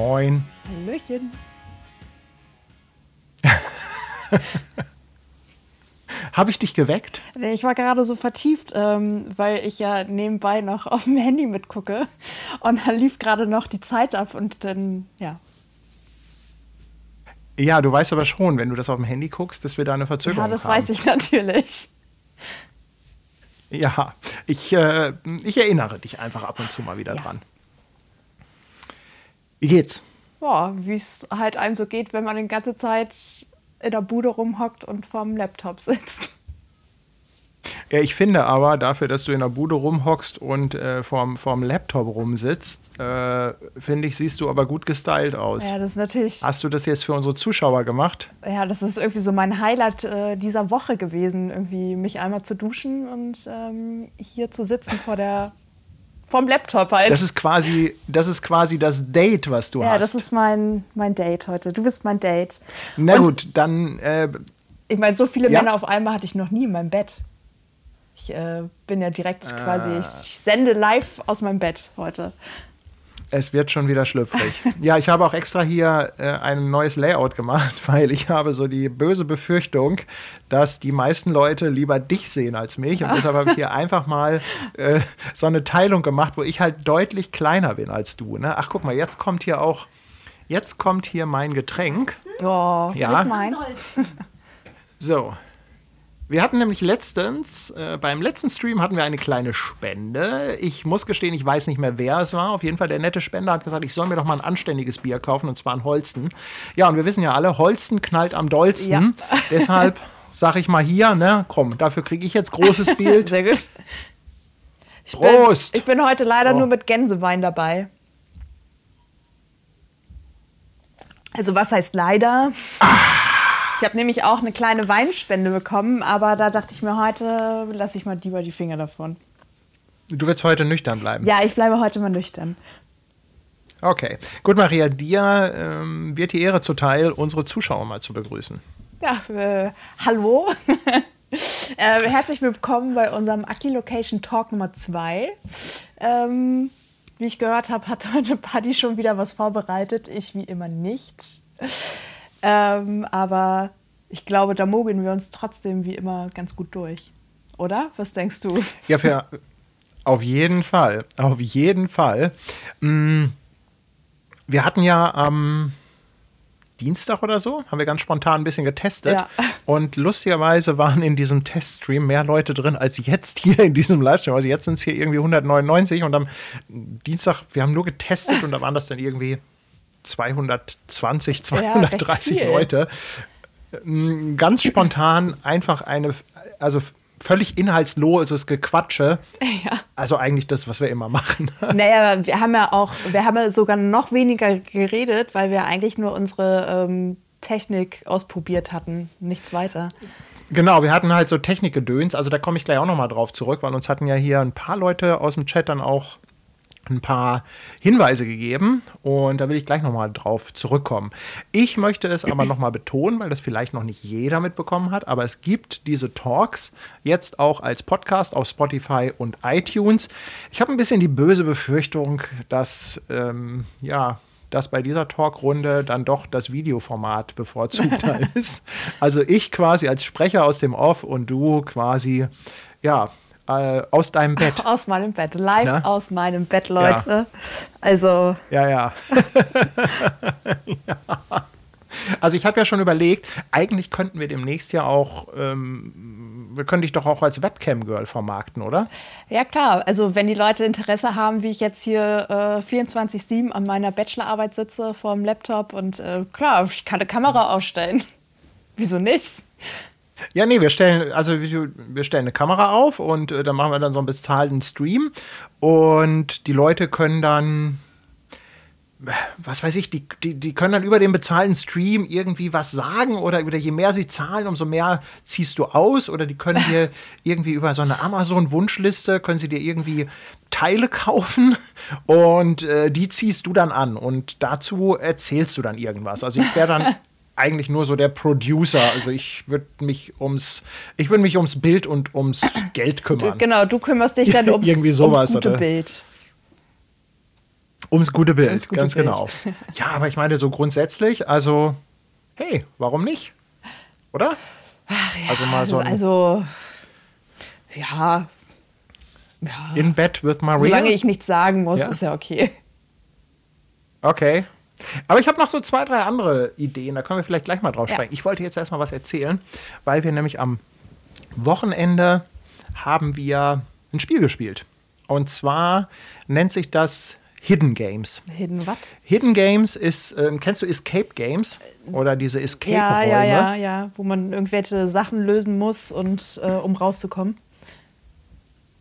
Moin. Hallöchen. Habe ich dich geweckt? Ich war gerade so vertieft, ähm, weil ich ja nebenbei noch auf dem Handy mitgucke. Und da lief gerade noch die Zeit ab und dann, ja. Ja, du weißt aber schon, wenn du das auf dem Handy guckst, dass wir da eine Verzögerung haben. Ja, das haben. weiß ich natürlich. Ja, ich, äh, ich erinnere dich einfach ab und zu mal wieder ja. dran. Wie geht's? Ja, wie es halt einem so geht, wenn man die ganze Zeit in der Bude rumhockt und vorm Laptop sitzt. Ja, ich finde aber, dafür, dass du in der Bude rumhockst und äh, vorm, vorm Laptop rumsitzt, äh, finde ich, siehst du aber gut gestylt aus. Ja, das ist natürlich. Hast du das jetzt für unsere Zuschauer gemacht? Ja, das ist irgendwie so mein Highlight äh, dieser Woche gewesen, irgendwie mich einmal zu duschen und ähm, hier zu sitzen vor der vom Laptop halt. Das ist quasi, das ist quasi das Date, was du ja, hast. Ja, das ist mein, mein Date heute. Du bist mein Date. Na und gut, dann. Äh, ich meine, so viele ja? Männer auf einmal hatte ich noch nie in meinem Bett. Ich äh, bin ja direkt ah. quasi, ich, ich sende live aus meinem Bett heute. Es wird schon wieder schlüpfrig. ja, ich habe auch extra hier äh, ein neues Layout gemacht, weil ich habe so die böse Befürchtung, dass die meisten Leute lieber dich sehen als mich. Und deshalb habe ich hier einfach mal äh, so eine Teilung gemacht, wo ich halt deutlich kleiner bin als du. Ne? Ach, guck mal, jetzt kommt hier auch, jetzt kommt hier mein Getränk. Oh, ja. meins. So, wir hatten nämlich letztens, äh, beim letzten Stream hatten wir eine kleine Spende. Ich muss gestehen, ich weiß nicht mehr, wer es war. Auf jeden Fall, der nette Spender hat gesagt, ich soll mir doch mal ein anständiges Bier kaufen, und zwar ein Holsten. Ja, und wir wissen ja alle, Holsten knallt am dollsten. Ja. Deshalb sage ich mal hier, ne, komm, dafür kriege ich jetzt großes Bild. Sehr gut. Ich Prost! Bin, ich bin heute leider oh. nur mit Gänsewein dabei. Also was heißt leider? Ah. Ich habe nämlich auch eine kleine Weinspende bekommen, aber da dachte ich mir heute, lasse ich mal lieber die Finger davon. Du willst heute nüchtern bleiben? Ja, ich bleibe heute mal nüchtern. Okay. Gut, Maria, dir ähm, wird die Ehre zuteil, unsere Zuschauer mal zu begrüßen. Ja, äh, hallo. äh, herzlich willkommen bei unserem Aki Location Talk Nummer 2. Ähm, wie ich gehört habe, hat heute Paddy schon wieder was vorbereitet. Ich wie immer nicht. Ähm, aber ich glaube, da mogeln wir uns trotzdem wie immer ganz gut durch. Oder? Was denkst du? Ja, für, auf jeden Fall. Auf jeden Fall. Mm, wir hatten ja am Dienstag oder so, haben wir ganz spontan ein bisschen getestet. Ja. Und lustigerweise waren in diesem Teststream mehr Leute drin als jetzt hier in diesem Livestream. Also jetzt sind es hier irgendwie 199 und am Dienstag, wir haben nur getestet und da waren das dann irgendwie 220, 230 ja, Leute. Mm, ganz spontan einfach eine, also völlig inhaltsloses Gequatsche. Ja. Also eigentlich das, was wir immer machen. Naja, wir haben ja auch, wir haben ja sogar noch weniger geredet, weil wir eigentlich nur unsere ähm, Technik ausprobiert hatten, nichts weiter. Genau, wir hatten halt so Technikgedöns, also da komme ich gleich auch nochmal drauf zurück, weil uns hatten ja hier ein paar Leute aus dem Chat dann auch ein paar Hinweise gegeben und da will ich gleich nochmal drauf zurückkommen. Ich möchte es aber nochmal betonen, weil das vielleicht noch nicht jeder mitbekommen hat, aber es gibt diese Talks jetzt auch als Podcast auf Spotify und iTunes. Ich habe ein bisschen die böse Befürchtung, dass ähm, ja, dass bei dieser Talkrunde dann doch das Videoformat bevorzugter ist. Also ich quasi als Sprecher aus dem Off und du quasi ja, äh, aus deinem Bett. Aus meinem Bett, live Na? aus meinem Bett, Leute. Ja. Also. Ja, ja. ja. Also ich habe ja schon überlegt, eigentlich könnten wir demnächst ja auch, ähm, wir können dich doch auch als Webcam-Girl vermarkten, oder? Ja klar, also wenn die Leute Interesse haben, wie ich jetzt hier äh, 24-7 an meiner Bachelorarbeit sitze vor dem Laptop und äh, klar, ich kann eine Kamera aufstellen. Wieso nicht? Ja, nee, wir stellen, also wir stellen eine Kamera auf und äh, dann machen wir dann so einen bezahlten Stream. Und die Leute können dann, was weiß ich, die, die, die können dann über den bezahlten Stream irgendwie was sagen oder, oder je mehr sie zahlen, umso mehr ziehst du aus. Oder die können dir irgendwie über so eine Amazon-Wunschliste, können sie dir irgendwie Teile kaufen. Und äh, die ziehst du dann an. Und dazu erzählst du dann irgendwas. Also ich wäre dann eigentlich nur so der Producer. Also ich würde mich ums, ich würde mich ums Bild und ums Geld kümmern. Du, genau, du kümmerst dich dann ums, Irgendwie sowas, ums gute oder? Bild. Ums gute Bild, Ums gute ganz Bild. genau. Ja, aber ich meine so grundsätzlich, also, hey, warum nicht? Oder? also mal so ein Also, ja. ja. In Bed with Maria. Solange ich nichts sagen muss, Ja. ist ja okay. Okay. Aber ich habe noch so zwei, drei andere Ideen, da können wir vielleicht gleich mal drauf Ja. sprechen. Ich wollte jetzt erstmal was erzählen, weil wir nämlich am Wochenende haben wir ein Spiel gespielt. Und zwar nennt sich das Hidden Games. Hidden what? Hidden Games ist, ähm, kennst du Escape Games? Oder diese Escape Ja, ja, ja, ja. Wo man irgendwelche Sachen lösen muss und äh, um rauszukommen.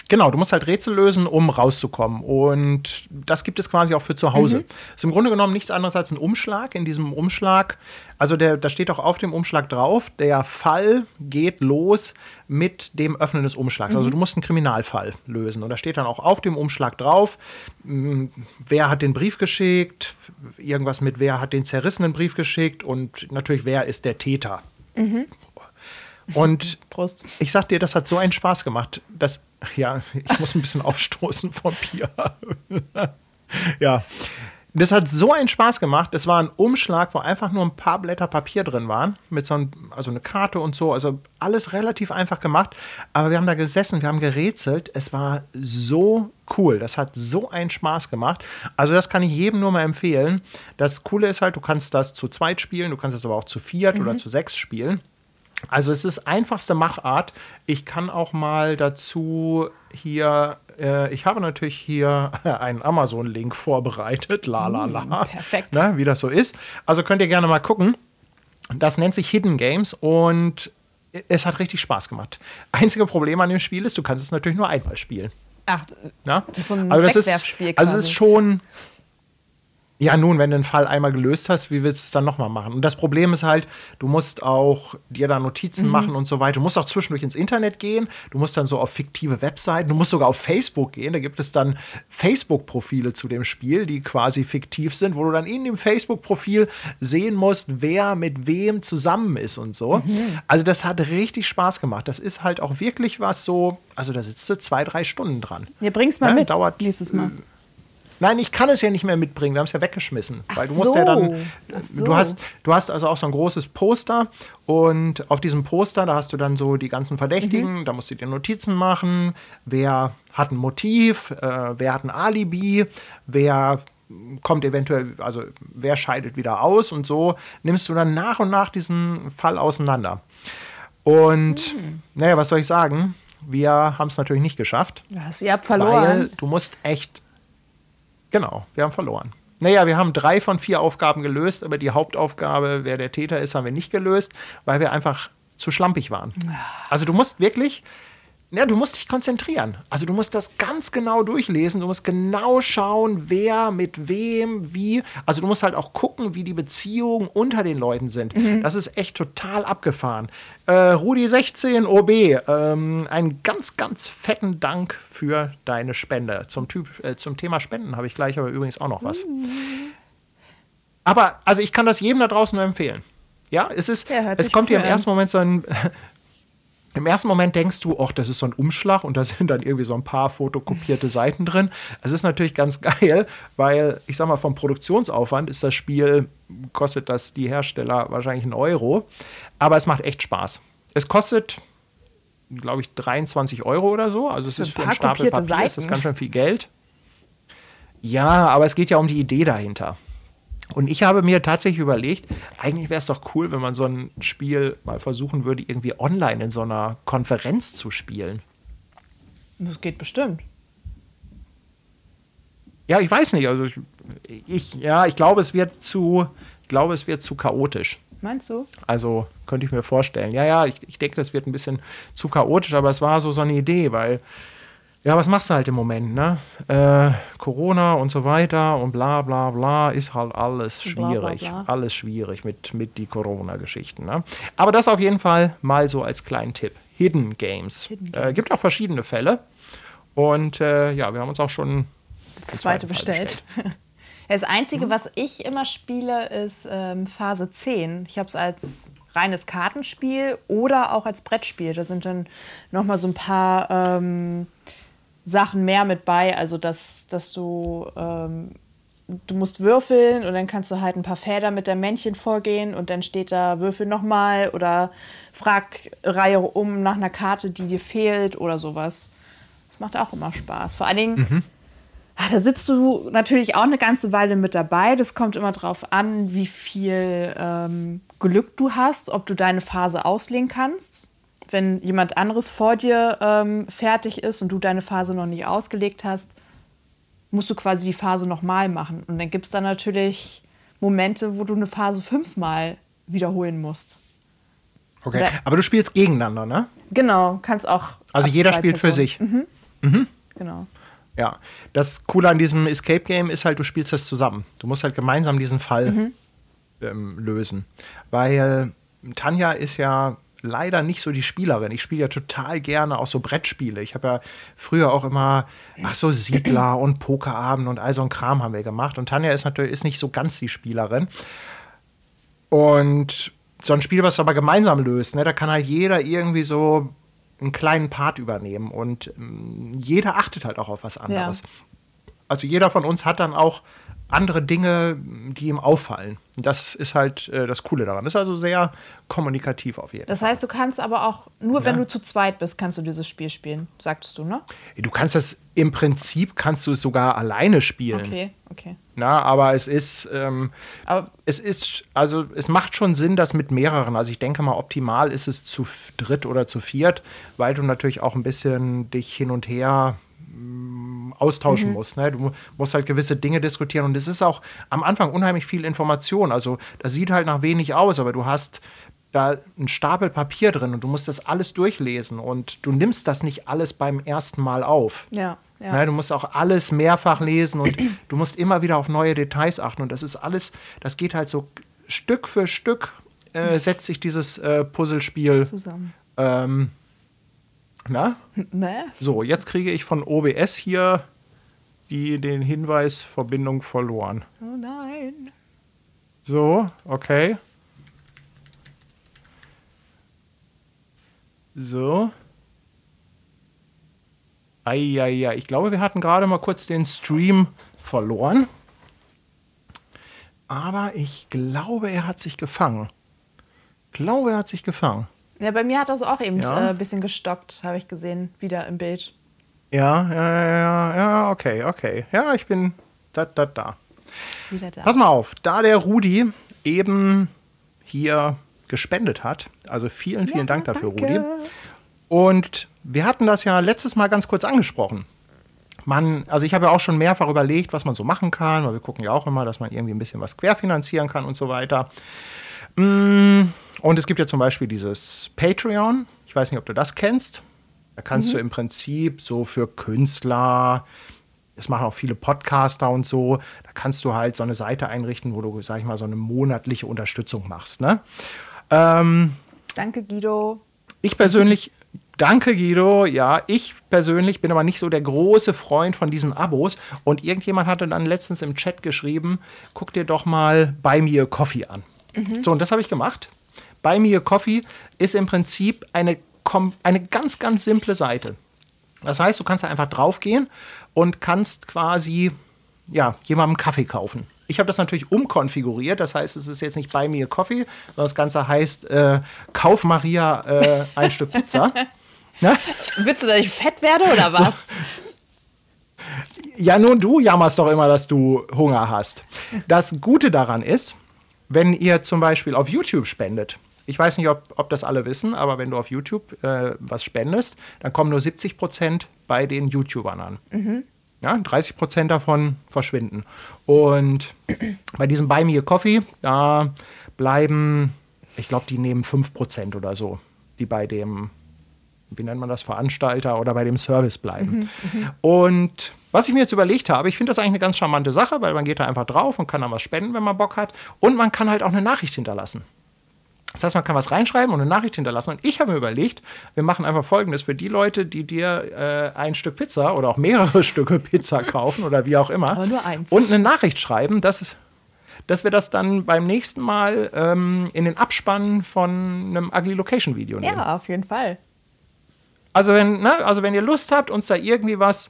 Genau, du musst halt Rätsel lösen, um rauszukommen. Und das gibt es quasi auch für zu Hause. Ist im Grunde genommen nichts anderes als ein Umschlag. In diesem Umschlag, also der, da steht auch auf dem Umschlag drauf, der Fall geht los mit dem Öffnen des Umschlags. Also du musst einen Kriminalfall lösen. Und da steht dann auch auf dem Umschlag drauf, mh, wer hat den Brief geschickt, irgendwas mit wer hat den zerrissenen Brief geschickt und natürlich wer ist der Täter. Und Prost. ich sag dir, das hat so einen Spaß gemacht. dass ja, ich muss ein bisschen aufstoßen vom Bier. ja. Das hat so einen Spaß gemacht. Es war ein Umschlag, wo einfach nur ein paar Blätter Papier drin waren. Mit so einem, also eine Karte und so. Also alles relativ einfach gemacht. Aber wir haben da gesessen, wir haben gerätselt. Es war so cool. Das hat so einen Spaß gemacht. Also, das kann ich jedem nur mal empfehlen. Das Coole ist halt, du kannst das zu zweit spielen, du kannst es aber auch zu viert oder zu sechs spielen. Also es ist einfachste Machart. Ich kann auch mal dazu hier, äh, ich habe natürlich hier einen Amazon-Link vorbereitet. La la la. perfekt. Ne, wie das so ist. Also könnt ihr gerne mal gucken. Das nennt sich Hidden Games und es hat richtig Spaß gemacht. Einzige Problem an dem Spiel ist, du kannst es natürlich nur einmal spielen. Ach, Na? Das ist so ein also Wegwerfspiel Ist, also es ist schon. Ja, nun, wenn du einen Fall einmal gelöst hast, wie willst du es dann nochmal machen? Und das Problem ist halt, du musst auch dir da Notizen Mhm. machen und so weiter. Du musst auch zwischendurch ins Internet gehen. Du musst dann so auf fiktive Webseiten. Du musst sogar auf Facebook gehen. Da gibt es dann Facebook-Profile zu dem Spiel, die quasi fiktiv sind, wo du dann in dem Facebook-Profil sehen musst, wer mit wem zusammen ist und so. Mhm. Also, das hat richtig Spaß gemacht. Das ist halt auch wirklich was so, also da sitzt du zwei, drei Stunden dran. Ja, bring's mal Ja, mit dauert, nächstes Mal. Nein, ich kann es ja nicht mehr mitbringen. Wir haben es ja weggeschmissen. Ach weil du musst ja so. dann. Ach so. Du, hast, du hast also auch so ein großes Poster und auf diesem Poster, da hast du dann so die ganzen Verdächtigen, da musst du dir Notizen machen, wer hat ein Motiv, äh, wer hat ein Alibi, wer kommt eventuell, also wer scheidet wieder aus und so nimmst du dann nach und nach diesen Fall auseinander. Und naja, was soll ich sagen? Wir haben es natürlich nicht geschafft. Was, ihr habt Weil verloren. du musst echt. Genau, wir haben verloren. Naja, wir haben drei von vier Aufgaben gelöst, aber die Hauptaufgabe, wer der Täter ist, haben wir nicht gelöst, weil wir einfach zu schlampig waren. Also du musst wirklich, ja, du musst dich konzentrieren. Also du musst das ganz genau durchlesen. Du musst genau schauen, wer mit wem, wie. Also du musst halt auch gucken, wie die Beziehungen unter den Leuten sind. Das ist echt total abgefahren. Äh, Rudi 16 OB, ähm, einen ganz, ganz fetten Dank für deine Spende. Zum, typ, äh, zum Thema Spenden habe ich gleich aber übrigens auch noch was. Aber also ich kann das jedem da draußen nur empfehlen. Ja, es ist, Ja, es kommt dir im an. ersten Moment so ein, im ersten Moment denkst du, ach, das ist so ein Umschlag und da sind dann irgendwie so ein paar fotokopierte Seiten drin. Es ist natürlich ganz geil, weil ich sag mal, vom Produktionsaufwand ist das Spiel, kostet das die Hersteller wahrscheinlich einen Euro, aber es macht echt Spaß. Es kostet, glaube ich, 23 Euro oder so. Also es Für ist ein für paar ein Stapel Papier, ist das Seiten. ganz schön viel Geld. Ja, aber es geht ja um die Idee dahinter. Und ich habe mir tatsächlich überlegt, eigentlich wäre es doch cool, wenn man so ein Spiel mal versuchen würde, irgendwie online in so einer Konferenz zu spielen. Das geht bestimmt. Ja, ich weiß nicht. Also ich, ich ja, ich glaube, es wird zu, ich glaube, es wird zu chaotisch. Meinst du? Also könnte ich mir vorstellen. Ja, ja, ich, ich denke, das wird ein bisschen zu chaotisch, aber es war so so eine Idee, weil ja, was machst du halt im Moment, ne? Äh, Corona und so weiter und bla bla bla ist halt alles Bla, bla, schwierig. bla. Alles schwierig mit, mit die Corona-Geschichten. Ne? Aber das auf jeden Fall mal so als kleinen Tipp. Hidden Games. Hidden Äh, Games. gibt auch verschiedene Fälle. Und äh, ja, wir haben uns auch schon Das zweite Fall bestellt. Das Einzige, was ich immer spiele, ist ähm, Phase 10. Ich habe es als reines Kartenspiel oder auch als Brettspiel. Da sind dann nochmal so ein paar ähm, Sachen mehr mit bei. Also, dass, dass du ähm, du musst würfeln und dann kannst du halt ein paar Felder mit deinem Männchen vorgehen und dann steht da Würfel nochmal oder frag Reihe um nach einer Karte, die dir fehlt oder sowas. Das macht auch immer Spaß. Vor allen Dingen, mhm. ach, da sitzt du natürlich auch eine ganze Weile mit dabei. Das kommt immer darauf an, wie viel ähm, Glück du hast, ob du deine Phase auslegen kannst. Wenn jemand anderes vor dir ähm, fertig ist und du deine Phase noch nicht ausgelegt hast, musst du quasi die Phase nochmal machen. Und dann gibt es dann natürlich Momente, wo du eine Phase fünfmal wiederholen musst. Okay, Oder, aber du spielst gegeneinander, ne? Genau, kannst auch. Also jeder spielt Personen. für sich. Mhm. Mhm. Genau. Ja, das Coole an diesem Escape Game ist halt, du spielst das zusammen. Du musst halt gemeinsam diesen Fall mhm. ähm, lösen. Weil Tanja ist ja leider nicht so die Spielerin. Ich spiele ja total gerne auch so Brettspiele. Ich habe ja früher auch immer, ach so, Siedler und Pokerabend und all so ein Kram haben wir gemacht. Und Tanja ist natürlich ist nicht so ganz die Spielerin. Und so ein Spiel, was du aber gemeinsam löst, ne, da kann halt jeder irgendwie so einen kleinen Part übernehmen und ähm, jeder achtet halt auch auf was anderes. Ja. Also jeder von uns hat dann auch andere Dinge, die ihm auffallen. Und das ist halt äh, das Coole daran. Das ist also sehr kommunikativ auf jeden Fall. Das heißt, du kannst aber auch, nur ja. wenn du zu zweit bist, kannst du dieses Spiel spielen, sagtest du, ne? Du kannst das, im Prinzip kannst du es sogar alleine spielen. Okay, okay. Na, aber es ist, ähm, aber es ist, also es macht schon Sinn, das mit mehreren. Also ich denke mal, optimal ist es zu dritt oder zu viert, weil du natürlich auch ein bisschen dich hin und her austauschen mhm. musst. Ne? Du musst halt gewisse Dinge diskutieren und es ist auch am Anfang unheimlich viel Information. Also das sieht halt nach wenig aus, aber du hast da einen Stapel Papier drin und du musst das alles durchlesen und du nimmst das nicht alles beim ersten Mal auf. Ja. Ja. Ne, du musst auch alles mehrfach lesen und du musst immer wieder auf neue Details achten. Und das ist alles, das geht halt so Stück für Stück, äh, setzt sich dieses äh, Puzzlespiel zusammen. Ähm, na? Ne? So, jetzt kriege ich von OBS hier die, den Hinweis Verbindung verloren. Oh nein. So, okay. So. Eieiei, ich glaube, wir hatten gerade mal kurz den Stream verloren. Aber ich glaube, er hat sich gefangen. Ich glaube, er hat sich gefangen. Ja, bei mir hat das auch eben ja. ein äh, bisschen gestockt, habe ich gesehen, wieder im Bild. Ja, ja, ja, ja, okay, okay. Ja, ich bin da, da, da. Wieder da. Pass mal auf, da der Rudi eben hier gespendet hat, also vielen, vielen ja, Dank dafür, danke. Rudi. Und wir hatten das ja letztes Mal ganz kurz angesprochen. Man, also ich habe ja auch schon mehrfach überlegt, was man so machen kann, weil wir gucken ja auch immer, dass man irgendwie ein bisschen was querfinanzieren kann und so weiter. Mm, und es gibt ja zum Beispiel dieses Patreon. Ich weiß nicht, ob du das kennst. Da kannst mhm. du im Prinzip so für Künstler, das machen auch viele Podcaster und so, da kannst du halt so eine Seite einrichten, wo du, sag ich mal, so eine monatliche Unterstützung machst. Ne? Ähm, Danke, Guido. Ich persönlich Danke, Guido. Ja, ich persönlich bin aber nicht so der große Freund von diesen Abos. Und irgendjemand hatte dann letztens im Chat geschrieben: guck dir doch mal bei mir Coffee an. Mhm. So, und das habe ich gemacht. Bei mir Coffee ist im Prinzip eine, eine ganz, ganz simple Seite. Das heißt, du kannst da einfach draufgehen und kannst quasi ja, jemandem Kaffee kaufen. Ich habe das natürlich umkonfiguriert, das heißt, es ist jetzt nicht bei mir Coffee, sondern das Ganze heißt äh, Kauf Maria äh, ein Stück Pizza. Ne? Willst du, dass ich fett werde oder was? So. Ja, nun du jammerst doch immer, dass du Hunger hast. Das Gute daran ist, wenn ihr zum Beispiel auf YouTube spendet, ich weiß nicht, ob, ob das alle wissen, aber wenn du auf YouTube äh, was spendest, dann kommen nur 70 Prozent bei den YouTubern an. Mhm. Ja, 30 Prozent davon verschwinden. Und bei diesem Buy Me a Coffee, da bleiben, ich glaube, die nehmen 5 Prozent oder so, die bei dem, wie nennt man das, Veranstalter oder bei dem Service bleiben. Mhm, mhm. Und was ich mir jetzt überlegt habe, ich finde das eigentlich eine ganz charmante Sache, weil man geht da einfach drauf und kann dann was spenden, wenn man Bock hat. Und man kann halt auch eine Nachricht hinterlassen. Das heißt, man kann was reinschreiben und eine Nachricht hinterlassen. Und ich habe mir überlegt, wir machen einfach Folgendes für die Leute, die dir äh, ein Stück Pizza oder auch mehrere Stücke Pizza kaufen oder wie auch immer. Aber nur eins. Und eine Nachricht schreiben, dass, dass wir das dann beim nächsten Mal ähm, in den Abspann von einem Ugly Location Video nehmen. Ja, auf jeden Fall. Also wenn, ne, also wenn ihr Lust habt, uns da irgendwie was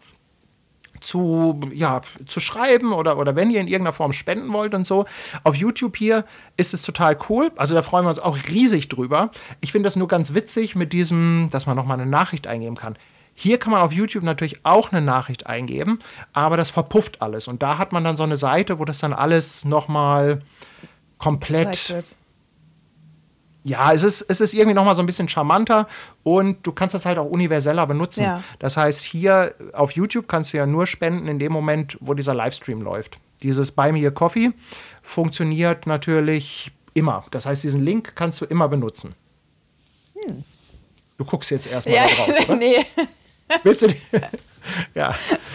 zu, ja, zu schreiben oder, oder wenn ihr in irgendeiner Form spenden wollt und so. Auf YouTube hier ist es total cool. Also da freuen wir uns auch riesig drüber. Ich finde das nur ganz witzig mit diesem, dass man nochmal eine Nachricht eingeben kann. Hier kann man auf YouTube natürlich auch eine Nachricht eingeben, aber das verpufft alles. Und da hat man dann so eine Seite, wo das dann alles nochmal komplett ja, es ist, es ist irgendwie nochmal so ein bisschen charmanter und du kannst das halt auch universeller benutzen. Ja. Das heißt, hier auf YouTube kannst du ja nur spenden in dem Moment, wo dieser Livestream läuft. Dieses Buy Me a Coffee funktioniert natürlich immer. Das heißt, diesen Link kannst du immer benutzen. Hm. Du guckst jetzt erstmal ja, drauf. Oder? Nee. Willst du die? ja.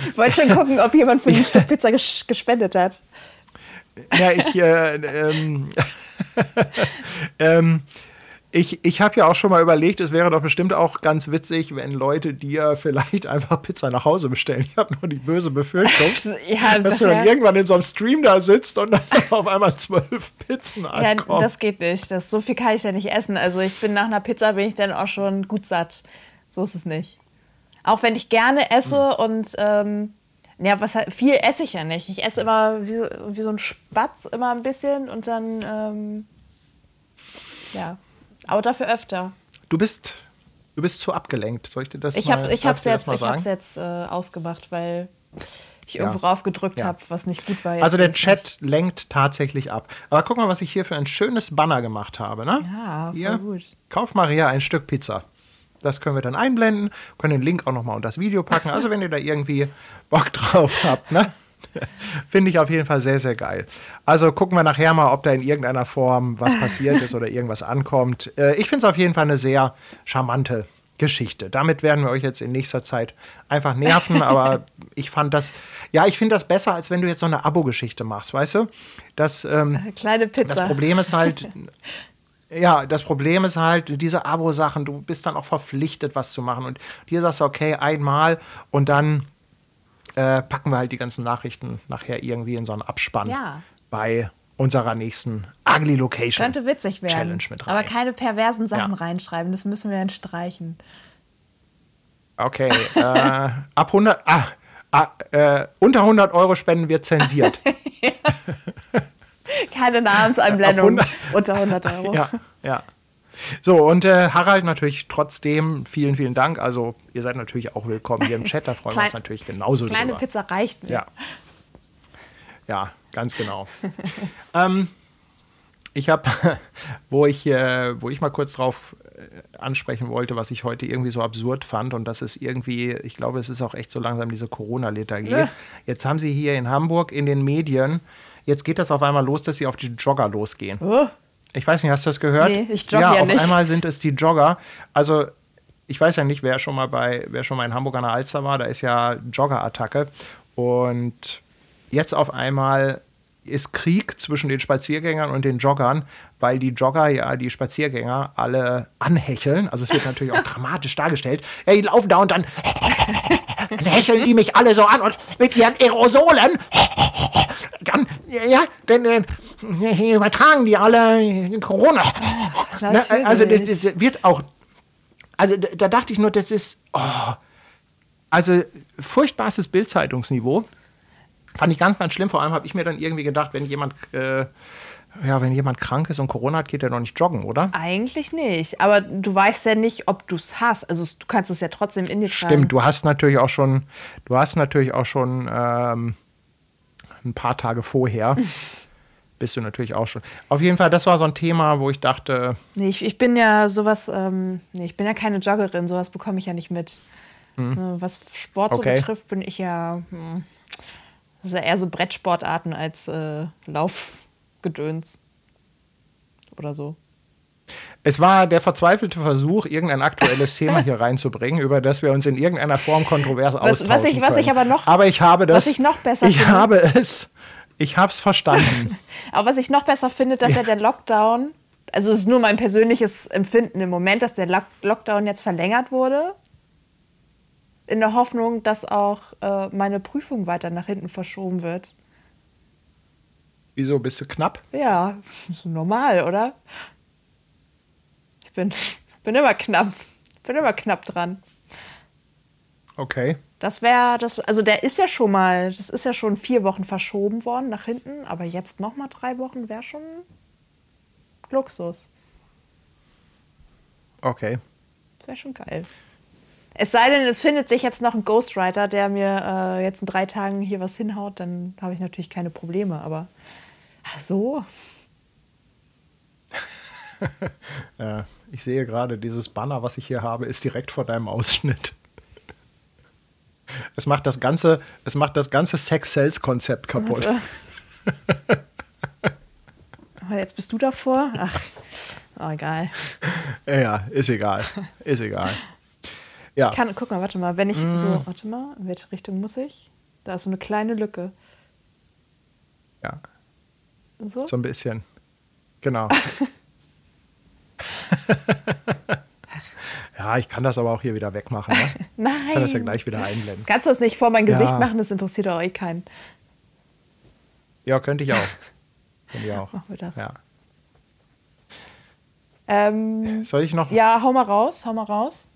Ich wollte schon gucken, ob jemand für ein Stück Pizza ges gespendet hat. Ja, ich. Äh, ähm, ähm, ich, ich habe ja auch schon mal überlegt, es wäre doch bestimmt auch ganz witzig, wenn Leute dir vielleicht einfach Pizza nach Hause bestellen. Ich habe nur die böse Befürchtung, ja, dass du dann irgendwann in so einem Stream da sitzt und dann auf einmal zwölf Pizzen ankommen. Ja, das geht nicht. Das, so viel kann ich ja nicht essen. Also ich bin nach einer Pizza bin ich dann auch schon gut satt. So ist es nicht. Auch wenn ich gerne esse hm. und ähm, ja, was halt, viel esse ich ja nicht. Ich esse immer wie so, wie so ein Spatz immer ein bisschen und dann, ähm, ja, aber dafür öfter. Du bist, du bist zu abgelenkt. Soll ich dir das ich hab, mal, ich hab's jetzt, Ich habe es jetzt äh, ausgemacht, weil ich irgendwo ja. raufgedrückt ja. habe, was nicht gut war. also der Chat nicht. lenkt tatsächlich ab. Aber guck mal, was ich hier für ein schönes Banner gemacht habe. Ne? Ja, voll hier, gut. Kauf Maria ein Stück Pizza. Das können wir dann einblenden, können den Link auch nochmal unter das Video packen. Also wenn ihr da irgendwie Bock drauf habt, ne? Finde ich auf jeden Fall sehr, sehr geil. Also gucken wir nachher mal, ob da in irgendeiner Form was passiert ist oder irgendwas ankommt. Äh, ich finde es auf jeden Fall eine sehr charmante Geschichte. Damit werden wir euch jetzt in nächster Zeit einfach nerven, aber ich fand das, ja, ich finde das besser, als wenn du jetzt so eine Abo-Geschichte machst, weißt du? Das, ähm, Kleine Pizza. Das Problem ist halt, ja, das Problem ist halt, diese Abo-Sachen, du bist dann auch verpflichtet, was zu machen. Und hier sagst du, okay, einmal und dann äh, packen wir halt die ganzen Nachrichten nachher irgendwie in so einen Abspann ja. bei unserer nächsten Ugly Location Könnte witzig werden. Challenge mit rein. Aber keine perversen Sachen ja. reinschreiben, das müssen wir dann streichen. Okay, äh, ab 100, ah, ah, äh, unter 100 Euro spenden wir zensiert. keine Namenseinblendung unter 100 Euro. Ja, ja. So, und äh, Harald natürlich trotzdem vielen, vielen Dank. Also, ihr seid natürlich auch willkommen hier im Chat, da freuen Klein, wir uns natürlich genauso kleine drüber. Pizza reicht mir. Ja. Ja, ganz genau. ähm, ich habe, wo ich, äh, wo ich mal kurz drauf äh, ansprechen wollte, was ich heute irgendwie so absurd fand und das ist irgendwie, ich glaube, es ist auch echt so langsam diese Corona-Lethargie. Ja. Jetzt haben sie hier in Hamburg in den Medien, jetzt geht das auf einmal los, dass sie auf die Jogger losgehen. Oh. Ich weiß nicht, hast du das gehört? Nee, ich jogge ja, ja auf nicht. einmal sind es die Jogger. Also ich weiß ja nicht, wer schon mal bei, wer schon mal in Hamburg an der Alster war, da ist ja Jogger-Attacke. Und jetzt auf einmal ist Krieg zwischen den Spaziergängern und den Joggern, weil die Jogger ja die Spaziergänger alle anhecheln. Also es wird natürlich auch dramatisch dargestellt. Ja, die laufen da und dann hecheln die mich alle so an und mit ihren Aerosolen ja, dann äh, übertragen die alle Corona. Ne, also das, das, wird auch, also da dachte ich nur, das ist, oh, also furchtbares Bildzeitungsniveau. Fand ich ganz, ganz schlimm. Vor allem habe ich mir dann irgendwie gedacht, wenn jemand, äh, ja, wenn jemand krank ist und Corona hat, geht er doch nicht joggen, oder? Eigentlich nicht. Aber du weißt ja nicht, ob du es hast. Also du kannst es ja trotzdem in dir tragen. Stimmt, du hast natürlich auch schon, du hast natürlich auch schon ähm, ein paar Tage vorher. bist du natürlich auch schon. Auf jeden Fall, das war so ein Thema, wo ich dachte. Nee, ich, ich bin ja sowas, ähm, nee, ich bin ja keine Joggerin, sowas bekomme ich ja nicht mit. Mhm. Was Sport okay. so betrifft, bin ich ja. Hm, also eher so Brettsportarten als äh, Laufgedöns. Oder so. Es war der verzweifelte Versuch, irgendein aktuelles Thema hier reinzubringen, über das wir uns in irgendeiner Form kontrovers was, austauschen was ich, was ich aber noch, aber ich habe das, was ich noch besser ich finde, habe es, ich habe es verstanden. aber was ich noch besser finde, dass ja. ja der Lockdown, also es ist nur mein persönliches Empfinden im Moment, dass der Lockdown jetzt verlängert wurde in der Hoffnung, dass auch äh, meine Prüfung weiter nach hinten verschoben wird. Wieso bist du knapp? Ja, normal, oder? Ich bin, bin immer knapp. Bin immer knapp dran. Okay. Das wäre das, also der ist ja schon mal, das ist ja schon vier Wochen verschoben worden nach hinten, aber jetzt noch mal drei Wochen wäre schon Luxus. Okay. Das wäre schon geil. Es sei denn, es findet sich jetzt noch ein Ghostwriter, der mir äh, jetzt in drei Tagen hier was hinhaut, dann habe ich natürlich keine Probleme, aber so. Ja, ich sehe gerade, dieses Banner, was ich hier habe, ist direkt vor deinem Ausschnitt. Es macht das ganze, es macht das ganze Sex-Sales-Konzept kaputt. Aber jetzt bist du davor. Ach, oh, egal. Ja, ist egal. Ist egal. Ja, Ich kann, guck mal, warte mal, wenn ich so, warte mal, in welche Richtung muss ich? Da ist so eine kleine Lücke. ja, So? so ein bisschen. Genau. ja, ich kann das aber auch hier wieder wegmachen. Ne? Nein. Ich kann das ja gleich wieder einblenden. Kannst du das nicht vor mein Gesicht Ja. machen? Das interessiert doch eh keinen. Ja, könnte ich auch. Könnte ich auch. Machen wir das. Ja. Ähm, Soll ich noch? ja, hau mal raus, hau mal raus.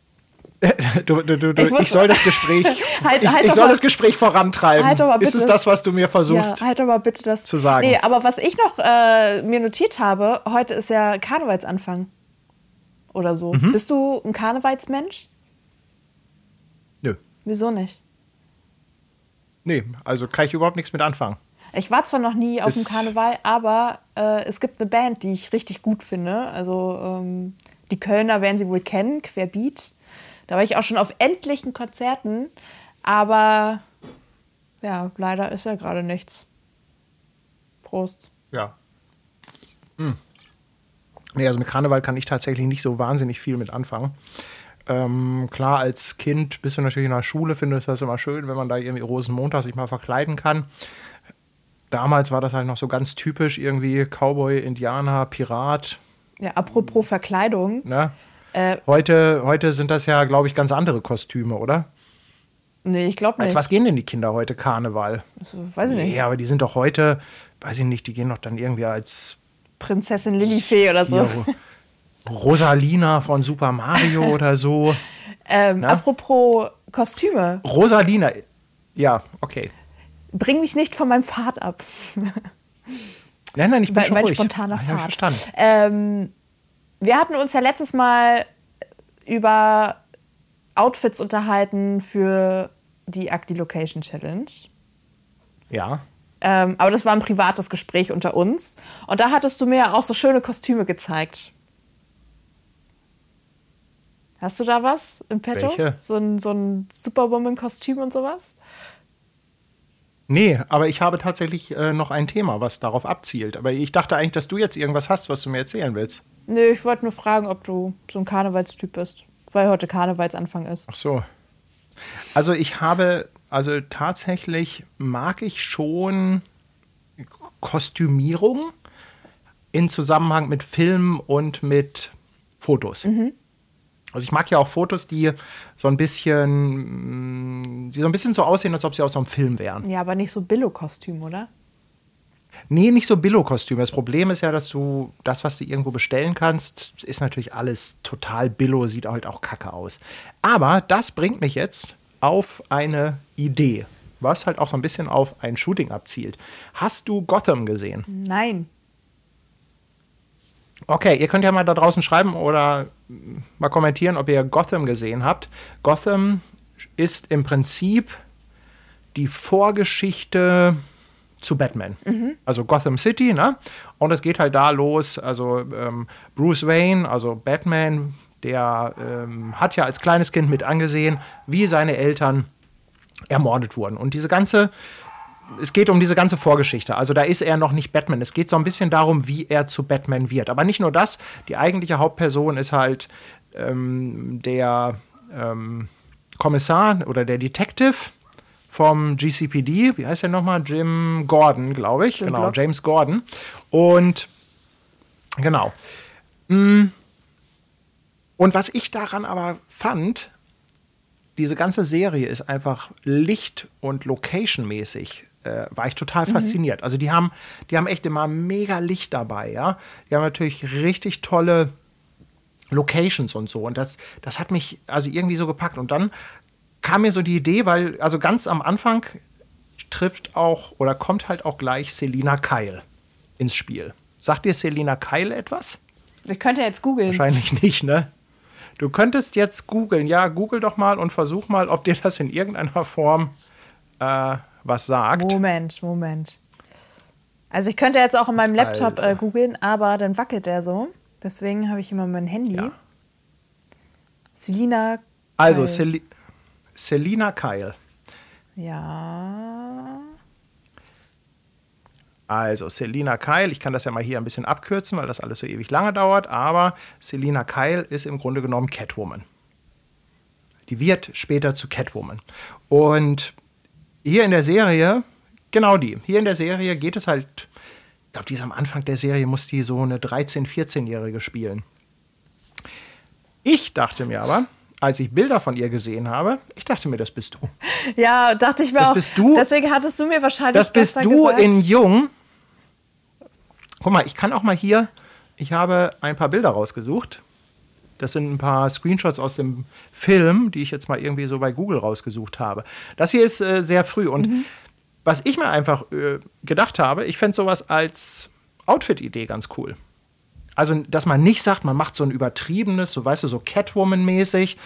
Du, du, du, Ich ich, soll das Gespräch, Halt- ich, halt ich soll mal- das Gespräch vorantreiben. Halt doch mal Ist bitte es das, was du mir versuchst? Ja, halt doch mal bitte das zu sagen. Nee, aber was ich noch äh, mir notiert habe, heute ist ja Karnevalsanfang. Oder so. Mhm. Bist du ein Karnevalsmensch? Nö. Wieso nicht? Nee, also kann ich überhaupt nichts mit anfangen. Ich war zwar noch nie auf dem Karneval, aber äh, es gibt eine Band, die ich richtig gut finde. Also ähm, die Kölner werden sie wohl kennen, Querbeat. Da war ich auch schon auf etlichen Konzerten, aber ja, leider ist ja gerade nichts. Prost. Ja. Hm. Nee, also mit Karneval kann ich tatsächlich nicht so wahnsinnig viel mit anfangen. Ähm, klar, als Kind bist du natürlich in der Schule, findest das immer schön, wenn man da irgendwie Rosenmontag sich mal verkleiden kann. Damals war das halt noch so ganz typisch, irgendwie Cowboy, Indianer, Pirat. Ja, apropos Verkleidung. Ne? Äh, Heute, heute sind das ja, glaube ich, ganz andere Kostüme, oder? nee, ich glaube Als nicht. was gehen denn die Kinder heute Karneval? Also, weiß ich nicht. Nee, aber die sind doch heute, weiß ich nicht, die gehen doch dann irgendwie als Prinzessin Lilifee oder so. hier, Rosalina von Super Mario oder so. Ähm, apropos Kostüme. Rosalina, ja, okay. Bring mich nicht von meinem Pfad ab. Nein, nein, ich bin mein, schon mein ruhig. spontaner ja, Pfad. verstanden. Ähm, wir hatten uns ja letztes Mal über Outfits unterhalten für die Ugly Location Challenge. Ja. Ähm, aber das war ein privates Gespräch unter uns. Und da hattest du mir ja auch so schöne Kostüme gezeigt. Hast du da was im Petto? Welche? So ein, so ein Superwoman-Kostüm und sowas? Nee, aber ich habe tatsächlich äh, noch ein Thema, was darauf abzielt. Aber ich dachte eigentlich, dass du jetzt irgendwas hast, was du mir erzählen willst. Nö, ich wollte nur fragen, ob du so ein Karnevalstyp bist. Weil heute Karnevalsanfang ist. Ach so. Also ich habe, also tatsächlich mag ich schon Kostümierung in Zusammenhang mit Film und mit Fotos. Also ich mag ja auch Fotos, die so ein bisschen, mm, die so ein bisschen so aussehen, als ob sie aus so einem Film wären. Ja, aber nicht so Billo-Kostüm, oder? Nee, nicht so Billo-Kostüme. Das Problem ist ja, dass du das, was du irgendwo bestellen kannst, ist natürlich alles total Billo, sieht halt auch kacke aus. Aber das bringt mich jetzt auf eine Idee, was halt auch so ein bisschen auf ein Shooting abzielt. Hast du Gotham gesehen? Nein. Okay, ihr könnt ja mal da draußen schreiben oder mal kommentieren, ob ihr Gotham gesehen habt. Gotham ist im Prinzip die Vorgeschichte zu Batman. Also Gotham City, ne? Und es geht halt da los. Also ähm, Bruce Wayne, also Batman, der ähm, hat ja als kleines Kind mit angesehen, wie seine Eltern ermordet wurden. Und diese ganze es geht um diese ganze Vorgeschichte. Also da ist er noch nicht Batman. Es geht so ein bisschen darum, wie er zu Batman wird. Aber nicht nur das. Die eigentliche Hauptperson ist halt ähm, der ähm, Kommissar oder der Detective vom GCPD. Wie heißt der nochmal? Jim Gordon, glaube ich. Jim genau, Block. James Gordon. Und genau. Mm. Und was ich daran aber fand, diese ganze Serie ist einfach licht- und locationmäßig äh, war ich total fasziniert. Also die haben, die haben echt immer mega Licht dabei, ja. Die haben natürlich richtig tolle Locations und so. Und das, das hat mich also irgendwie so gepackt. Und dann kam mir so die Idee, weil, also ganz am Anfang trifft auch oder kommt halt auch gleich Selina Keil ins Spiel. Sagt dir Selina Keil etwas? Ich könnte jetzt googeln. Wahrscheinlich nicht, ne? Du könntest jetzt googeln. Ja, google doch mal und versuch mal, ob dir das in irgendeiner Form äh, was sagt. Moment, Moment. Also ich könnte jetzt auch in meinem Laptop Also. äh, googeln, aber dann wackelt der so. Deswegen habe ich immer mein Handy. Ja. Selina. Also, Keil. Seli Selina Keil. Ja. Also, Selina Keil, ich kann das ja mal hier ein bisschen abkürzen, weil das alles so ewig lange dauert, aber Selina Keil ist im Grunde genommen Catwoman. Die wird später zu Catwoman. Und hier in der Serie, genau die, hier in der Serie geht es halt, ich glaube, die ist am Anfang der Serie, muss die so eine 13-, 14-Jährige spielen. Ich dachte mir aber, als ich Bilder von ihr gesehen habe, ich dachte mir, das bist du. Ja, dachte ich mir Das auch. bist du? Deswegen hattest du mir wahrscheinlich Das bist du gesagt. in Jung. Guck mal, ich kann auch mal hier, ich habe ein paar Bilder rausgesucht. Das sind ein paar Screenshots aus dem Film, die ich jetzt mal irgendwie so bei Google rausgesucht habe. Das hier ist äh, sehr früh und Mhm. was ich mir einfach äh, gedacht habe, ich fände sowas als Outfit-Idee ganz cool. Also, dass man nicht sagt, man macht so ein übertriebenes, so weißt du, so Catwoman-mäßig.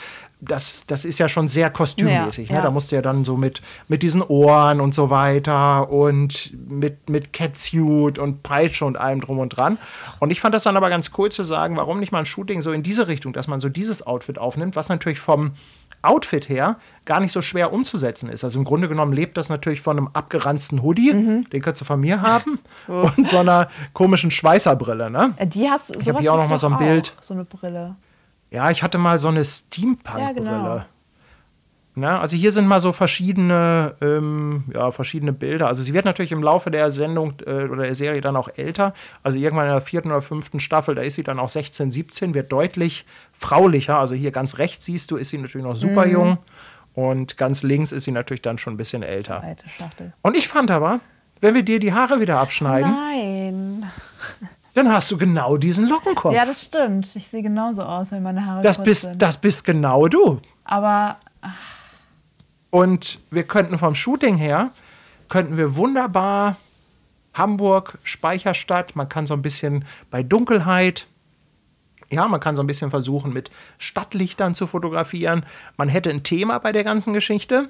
Das, das ist ja schon sehr kostümmäßig. Ja, ne? ja. Da musst du ja dann so mit, mit diesen Ohren und so weiter und mit, mit Catsuit und Peitsche und allem drum und dran. Und ich fand das dann aber ganz cool zu sagen, warum nicht mal ein Shooting so in diese Richtung, dass man so dieses Outfit aufnimmt, was natürlich vom Outfit her gar nicht so schwer umzusetzen ist. Also im Grunde genommen lebt das natürlich von einem abgeranzten Hoodie, Mhm. den kannst du von mir haben, Oh. und so einer komischen Schweißerbrille, ne? Äh, Die hast du. hab hier auch noch mal so ein Bild. So eine Brille. Ja, ich hatte mal so eine Steampunk-Brille. Ja, genau. Na, also hier sind mal so verschiedene, ähm, ja, verschiedene Bilder. Also sie wird natürlich im Laufe der Sendung äh, oder der Serie dann auch älter. Also irgendwann in der vierten oder fünften Staffel, da ist sie dann auch 16, 17, wird deutlich fraulicher. Also hier ganz rechts siehst du, ist sie natürlich noch super Mhm. jung. Und ganz links ist sie natürlich dann schon ein bisschen älter. Alte Schachtel. Und ich fand aber, wenn wir dir die Haare wieder abschneiden, Nein. dann hast du genau diesen Lockenkopf. Ja, das stimmt. Ich sehe genauso aus, wenn meine Haare das, kurz bist, sind. das bist genau du. Aber Und wir könnten vom Shooting her, könnten wir wunderbar Hamburg, Speicherstadt, man kann so ein bisschen bei Dunkelheit, ja, man kann so ein bisschen versuchen, mit Stadtlichtern zu fotografieren. Man hätte ein Thema bei der ganzen Geschichte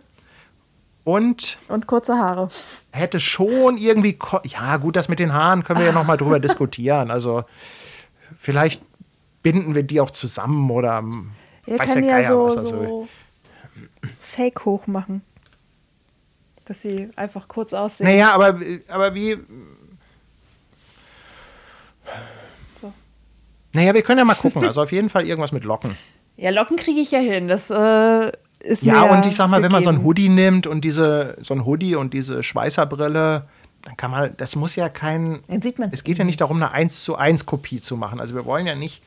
und und kurze Haare. hätte schon irgendwie, ja gut, das mit den Haaren können wir ja noch mal drüber diskutieren. Also vielleicht binden wir die auch zusammen oder Ihr weiß kann der ja Geier so, was. So Fake hoch machen. Dass sie einfach kurz aussehen. Naja, aber, aber wie, So. Naja, wir können ja mal gucken. Also auf jeden Fall irgendwas mit Locken. Ja, Locken kriege ich ja hin. Das äh, ist Ja, mir und ich sag mal, wenn man so ein gegeben. Hoodie nimmt und diese, so ein Hoodie und diese Schweißerbrille, dann kann man, das muss ja kein. Dann sieht man's Es geht ja nicht darum, eine 1 zu 1 Kopie zu machen. Also wir wollen ja nicht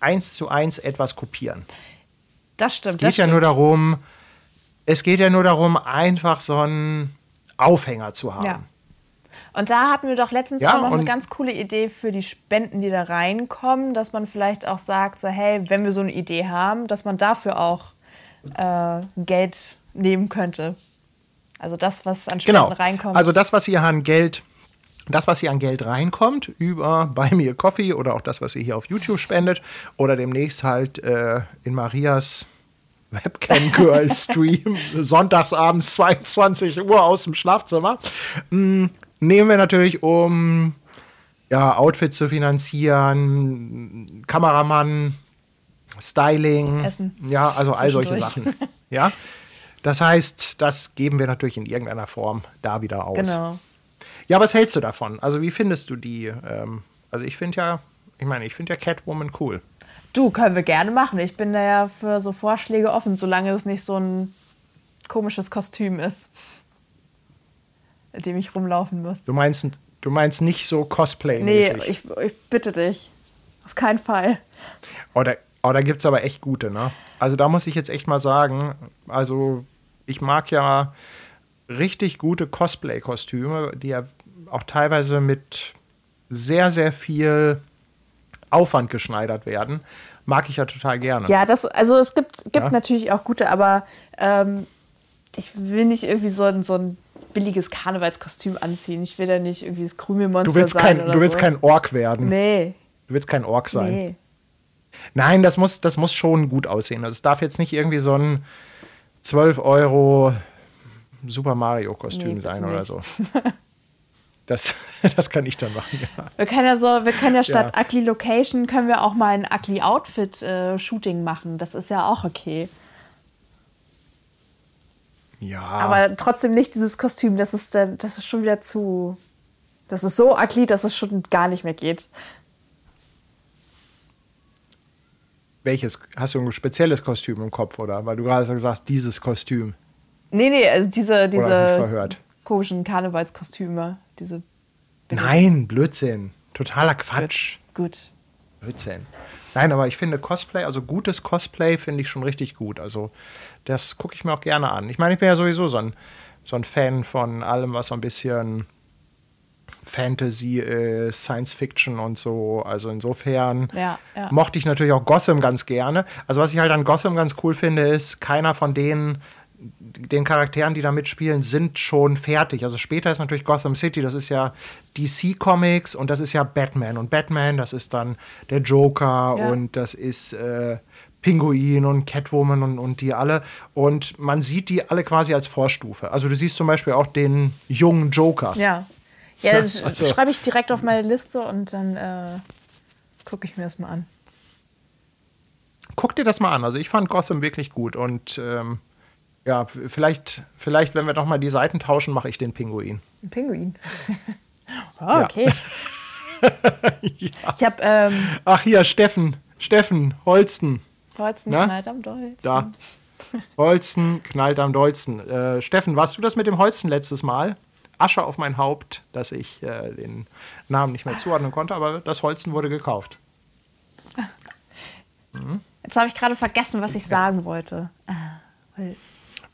1 zu 1 etwas kopieren. Das stimmt. Es geht ja stimmt. nur darum, es geht ja nur darum, einfach so einen Aufhänger zu haben. Ja. Und da hatten wir doch letztens Ja, auch noch eine ganz coole Idee für die Spenden, die da reinkommen, dass man vielleicht auch sagt, so hey, wenn wir so eine Idee haben, dass man dafür auch äh, Geld nehmen könnte. Also das, was an Spenden Genau. reinkommt. Also das, was hier an Geld, das, was hier an Geld reinkommt, über Buy Me a Coffee oder auch das, was ihr hier auf YouTube spendet oder demnächst halt äh, in Marias Webcam Girl Stream, sonntagsabends 22 Uhr aus dem Schlafzimmer, mh, nehmen wir natürlich, um ja, Outfit zu finanzieren, Kameramann, Styling, Essen. ja, also all solche. Sachen. Ja. Das heißt, das geben wir natürlich in irgendeiner Form da wieder aus. genau. Ja, was hältst du davon? Also, wie findest du die? Ähm, also, ich finde ja, ich meine, ich finde ja Catwoman cool. Du, können wir gerne machen. Ich bin da ja für so Vorschläge offen, solange es nicht so ein komisches Kostüm ist, in dem ich rumlaufen muss. Du meinst, du meinst nicht so Nee, Cosplay-mäßig? ich, ich bitte dich. Auf keinen Fall. Oh, da, oh, da gibt es aber echt gute, ne? Also da muss ich jetzt echt mal sagen, also ich mag ja richtig gute Cosplay-Kostüme, die ja auch teilweise mit sehr, sehr viel Aufwand geschneidert werden, mag ich ja total gerne. Ja, das, also es gibt, gibt Ja. natürlich auch gute, aber ähm, ich will nicht irgendwie so ein, so ein billiges Karnevalskostüm anziehen. Ich will da nicht irgendwie das Krümelmonster Du willst, sein kein, oder du willst so. kein Ork werden. Nee, Du willst kein Ork sein. nee. Nein, das muss, das muss schon gut aussehen. Also es darf jetzt nicht irgendwie so ein 12 Euro Super Mario-Kostüm Nee, sein oder nicht. so. Das, das kann ich dann machen, ja. Wir können ja so, wir können ja statt Ja. Ugly Location können wir auch mal ein Ugly Outfit äh, Shooting machen. Das ist ja auch okay. Ja, Aber trotzdem nicht dieses Kostüm. Das ist dann, das ist schon wieder zu. Das ist so ugly, dass es schon gar nicht mehr geht. welches? Hast du ein spezielles Kostüm im Kopf, oder? Weil du gerade gesagt hast, dieses Kostüm. Nee, nee, also diese, Oder hab ich mich diese verhört? Komischen Karnevalskostüme. Diese. Nein, Blödsinn. Totaler Quatsch. Gut. Blödsinn. Nein, aber ich finde Cosplay, also gutes Cosplay finde ich schon richtig gut. Also das gucke ich mir auch gerne an. Ich meine, ich bin ja sowieso so ein, so ein Fan von allem, was so ein bisschen Fantasy ist, Science Fiction und so. Also insofern Ja, ja. mochte ich natürlich auch Gotham ganz gerne. Also was ich halt an Gotham ganz cool finde, ist, keiner von denen den Charakteren, die da mitspielen, sind schon fertig. Also später ist natürlich Gotham City, das ist ja DC Comics und das ist ja Batman. Und Batman, das ist dann der Joker Ja. und das ist äh, Pinguin und Catwoman und, und die alle. Und man sieht die alle quasi als Vorstufe. Also du siehst zum Beispiel auch den jungen Joker. Ja. Ja, das Also- schreibe ich direkt auf meine Liste und dann äh, gucke ich mir das mal an. Guck dir das mal an. Also ich fand Gotham wirklich gut und ähm, ja, vielleicht, vielleicht, wenn wir doch mal die Seiten tauschen, mache ich den Pinguin. Ein Pinguin. oh, Ja. okay. Ich habe ähm, Ach hier, Steffen, Steffen, Holsten. Holzen Na? knallt am Dolz. Da. Holsten knallt am dollsten. Äh, Steffen, warst du das mit dem Holsten letztes Mal? Asche auf mein Haupt, dass ich äh, den Namen nicht mehr zuordnen konnte, aber das Holsten wurde gekauft. Jetzt habe ich gerade vergessen, was ich sagen wollte. Ah,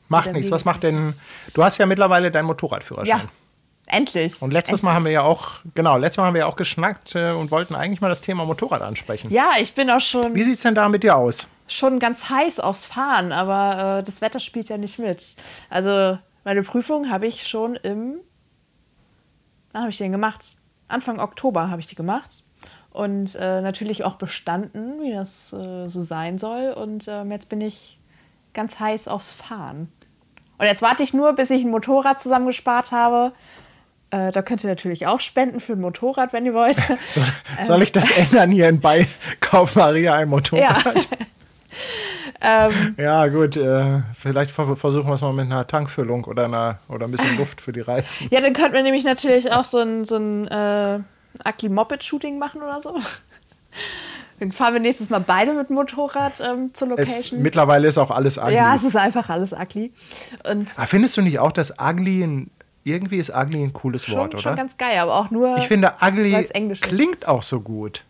Macht nichts. Was macht denn. Du hast ja mittlerweile deinen Motorradführerschein. Ja, endlich. Und letztes endlich. Mal haben wir ja auch, genau, letztes Mal haben wir ja auch geschnackt äh, und wollten eigentlich mal das Thema Motorrad ansprechen. Ja, ich bin auch schon, Wie sieht's denn da mit dir aus? schon ganz heiß aufs Fahren, aber äh, das Wetter spielt ja nicht mit. Also meine Prüfung habe ich schon im. Wann habe ich den gemacht? Anfang Oktober habe ich die gemacht. Und äh, natürlich auch bestanden, wie das äh, so sein soll. Und ähm, jetzt bin ich ganz heiß aufs Fahren. Und jetzt warte ich nur, bis ich ein Motorrad zusammengespart habe. Äh, da könnt ihr natürlich auch spenden für ein Motorrad, wenn ihr wollt. Soll, soll ich das ändern hier in bei Kauf Maria ein Motorrad? Ja. ähm, Ja, gut, äh, vielleicht ver versuchen wir es mal mit einer Tankfüllung oder, einer, oder ein bisschen Luft für die Reifen. Ja, dann könnten wir nämlich natürlich auch so ein, so ein äh, Ugly Moped-Shooting machen oder so. Dann fahren wir nächstes Mal beide mit Motorrad ähm, zur Es, Location. mittlerweile ist auch alles ugly. ja, es ist einfach alles ugly. Und Aber findest du nicht auch, dass ugly ein, irgendwie ist ugly ein cooles schon, Wort, oder? schon ganz geil, aber auch nur. ich finde, ugly klingt auch so gut.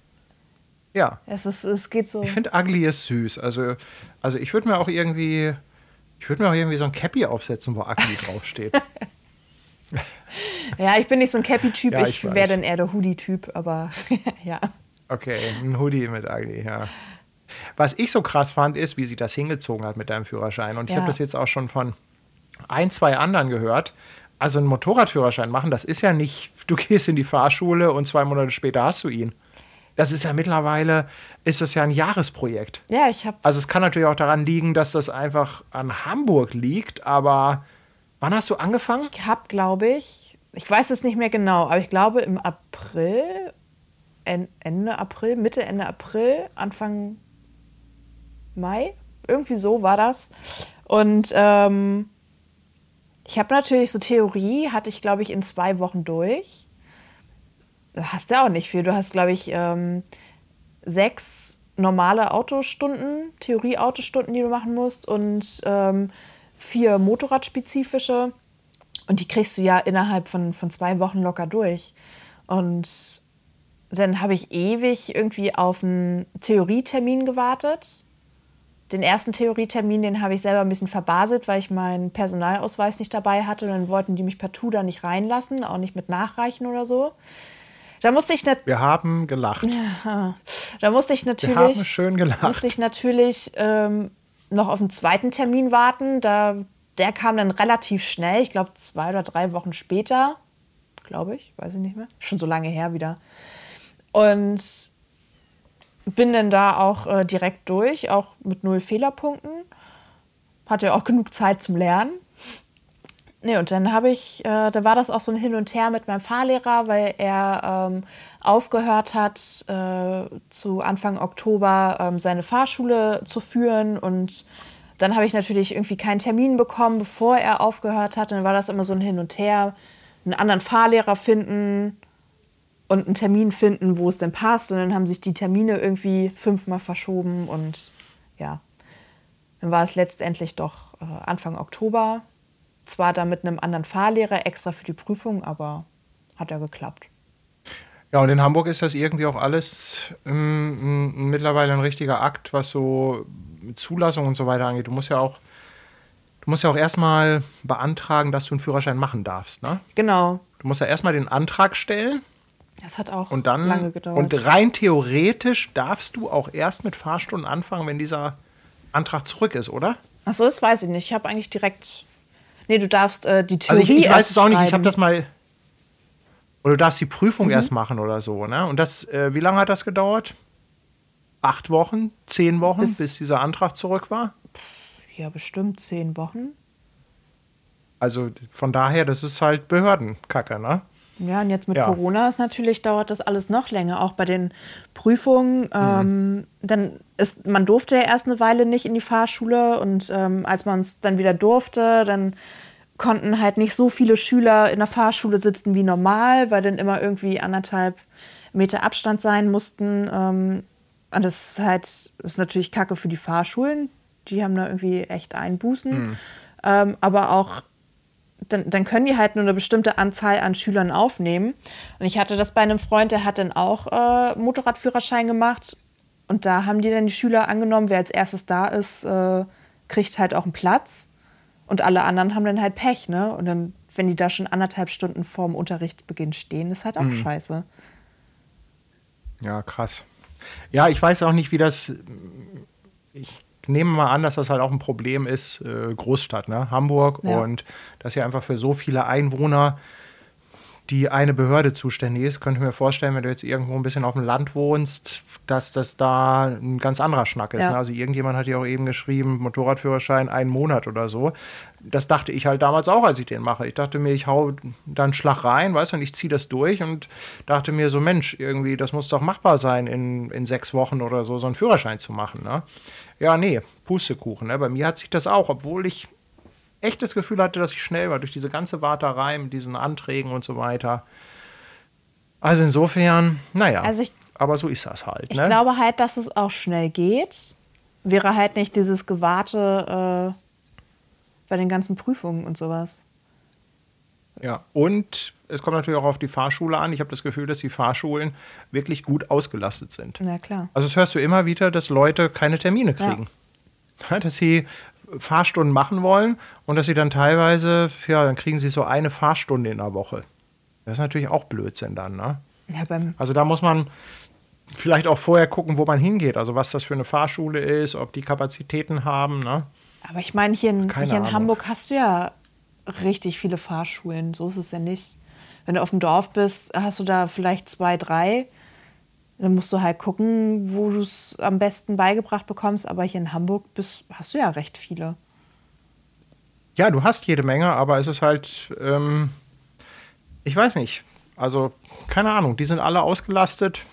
Ja, es, ist, es geht so. ich finde, ugly ist süß. Also, also ich würde mir auch irgendwie, ich würde mir auch irgendwie so ein Cappy aufsetzen, wo ugly draufsteht. Ja, ich bin nicht so ein Cappy-Typ, Ja, ich, ich wäre dann eher der Hoodie-Typ, aber ja. Okay, ein Hoodie mit ugly, ja. Was ich so krass fand, ist, wie sie das hingezogen hat mit deinem Führerschein. Und ich Ja. habe das jetzt auch schon von ein, zwei anderen gehört. Also einen Motorradführerschein machen, das ist ja nicht, du gehst in die Fahrschule und zwei Monate später hast du ihn. Das ist ja mittlerweile, ist das ja ein Jahresprojekt. Ja, ich habe Also es kann natürlich auch daran liegen, dass das einfach an Hamburg liegt, aber wann hast du angefangen? Ich habe, glaube ich, ich weiß es nicht mehr genau, aber ich glaube im April, Ende April, Mitte, Ende April, Anfang Mai, irgendwie so war das. Und ähm, ich habe natürlich so Theorie, hatte ich, glaube ich, in zwei Wochen durch. Da hast du auch nicht viel. Du hast, glaube ich, ähm, sechs normale Autostunden, Theorie-Autostunden, die du machen musst und ähm, vier Motorradspezifische. Und die kriegst du ja innerhalb von, von zwei Wochen locker durch. Und dann habe ich ewig irgendwie auf einen Theorietermin gewartet. Den ersten Theorietermin, den habe ich selber ein bisschen verbaselt, weil ich meinen Personalausweis nicht dabei hatte. Und dann wollten die mich partout da nicht reinlassen, auch nicht mit Nachreichen oder so. Da musste ich, Wir haben gelacht. Da musste ich Wir haben natürlich, schön gelacht. musste ich natürlich ähm, noch auf den zweiten Termin warten. Da, der kam dann relativ schnell, ich glaube zwei oder drei Wochen später, glaube ich, weiß ich nicht mehr. Schon so lange her wieder. Und bin dann da auch äh, direkt durch, auch mit null Fehlerpunkten. Hatte auch genug Zeit zum Lernen. Nee, und dann habe ich, äh, da war das auch so ein Hin und Her mit meinem Fahrlehrer, weil er ähm, aufgehört hat, äh, zu Anfang Oktober ähm, seine Fahrschule zu führen. Und dann habe ich natürlich irgendwie keinen Termin bekommen, bevor er aufgehört hat. Und dann war das immer so ein Hin und Her, einen anderen Fahrlehrer finden und einen Termin finden, wo es denn passt. Und dann haben sich die Termine irgendwie fünfmal verschoben. Und ja, dann war es letztendlich doch äh, Anfang Oktober. Zwar dann mit einem anderen Fahrlehrer extra für die Prüfung, aber hat ja geklappt. Ja, und in Hamburg ist das irgendwie auch alles ähm, mittlerweile ein richtiger Akt, was so Zulassung und so weiter angeht. Du musst ja auch, du musst ja auch erstmal beantragen, dass du einen Führerschein machen darfst. Ne? Genau, Du musst ja erstmal den Antrag stellen das hat auch und dann lange gedauert. und rein theoretisch darfst du auch erst mit Fahrstunden anfangen, wenn dieser Antrag zurück ist, oder? Achso, das weiß ich nicht. Ich habe eigentlich direkt. Nee, du darfst äh, die Also Theorie ich, ich weiß es auch nicht, ich habe das mal. Oder du darfst die Prüfung Mhm. erst machen oder so, ne? Und das, äh, wie lange hat das gedauert? Acht Wochen, zehn Wochen, bis, Bis- dieser Antrag zurück war? Ja, bestimmt zehn Wochen. Also von daher, das ist halt Behördenkacke, ne? Ja, und jetzt mit Ja. Corona ist natürlich, dauert das alles noch länger, auch bei den Prüfungen. Ähm, dann ist, man durfte ja erst eine Weile nicht in die Fahrschule und ähm, als man es dann wieder durfte, dann konnten halt nicht so viele Schüler in der Fahrschule sitzen wie normal, weil dann immer irgendwie anderthalb Meter Abstand sein mussten. Ähm, und das ist halt, das ist natürlich Kacke für die Fahrschulen. Die haben da irgendwie echt Einbußen. Ähm, aber auch dann, dann können die halt nur eine bestimmte Anzahl an Schülern aufnehmen. Und ich hatte das bei einem Freund, der hat dann auch äh, Motorradführerschein gemacht. Und da haben die dann die Schüler angenommen, wer als erstes da ist, äh, kriegt halt auch einen Platz. Und alle anderen haben dann halt Pech, ne? Und dann, wenn die da schon anderthalb Stunden vorm Unterrichtsbeginn stehen, ist halt auch scheiße. Ja, krass. Ja, ich weiß auch nicht, wie das. Ich nehme mal an, dass das halt auch ein Problem ist, äh, Großstadt, ne? Hamburg Ja. und dass hier einfach für so viele Einwohner die eine Behörde zuständig ist. Könnte ich mir vorstellen, wenn du jetzt irgendwo ein bisschen auf dem Land wohnst, dass das da ein ganz anderer Schnack ist. Ja. Ne? Also irgendjemand hat ja auch eben geschrieben, Motorradführerschein einen Monat oder so. Das dachte ich halt damals auch, als ich den mache. Ich dachte mir, ich hau da einen Schlag rein, weißt du, und ich ziehe das durch und dachte mir so, Mensch, irgendwie, das muss doch machbar sein, in, in sechs Wochen oder so, so einen Führerschein zu machen. Ne? Ja, nee, Pustekuchen. Ne? Bei mir hat sich das auch, obwohl ich echt das Gefühl hatte, dass ich schnell war durch diese ganze Warterei mit diesen Anträgen und so weiter. Also insofern, naja, Also ich- aber so ist das halt. Ich ne? glaube halt, dass es auch schnell geht. Wäre halt nicht dieses Gewarte äh, bei den ganzen Prüfungen und sowas. Ja, und es kommt natürlich auch auf die Fahrschule an. Ich habe das Gefühl, dass die Fahrschulen wirklich gut ausgelastet sind. Na klar. Also das hörst du immer wieder, dass Leute keine Termine kriegen. Ja, dass sie Fahrstunden machen wollen und dass sie dann teilweise, ja, dann kriegen sie so eine Fahrstunde in der Woche. Das ist natürlich auch Blödsinn dann, ne? Ja, beim, Also da muss man vielleicht auch vorher gucken, wo man hingeht. Also was das für eine Fahrschule ist, ob die Kapazitäten haben, ne? aber ich meine, hier in, hier in. Hamburg hast du ja richtig viele Fahrschulen. So ist es ja nicht. Wenn du auf dem Dorf bist, hast du da vielleicht zwei, drei. Dann musst du halt gucken, wo du es am besten beigebracht bekommst. Aber hier in Hamburg bist, hast du ja recht viele. Ja, du hast jede Menge, aber es ist halt, ähm, ich weiß nicht. Also, keine Ahnung, die sind alle ausgelastet.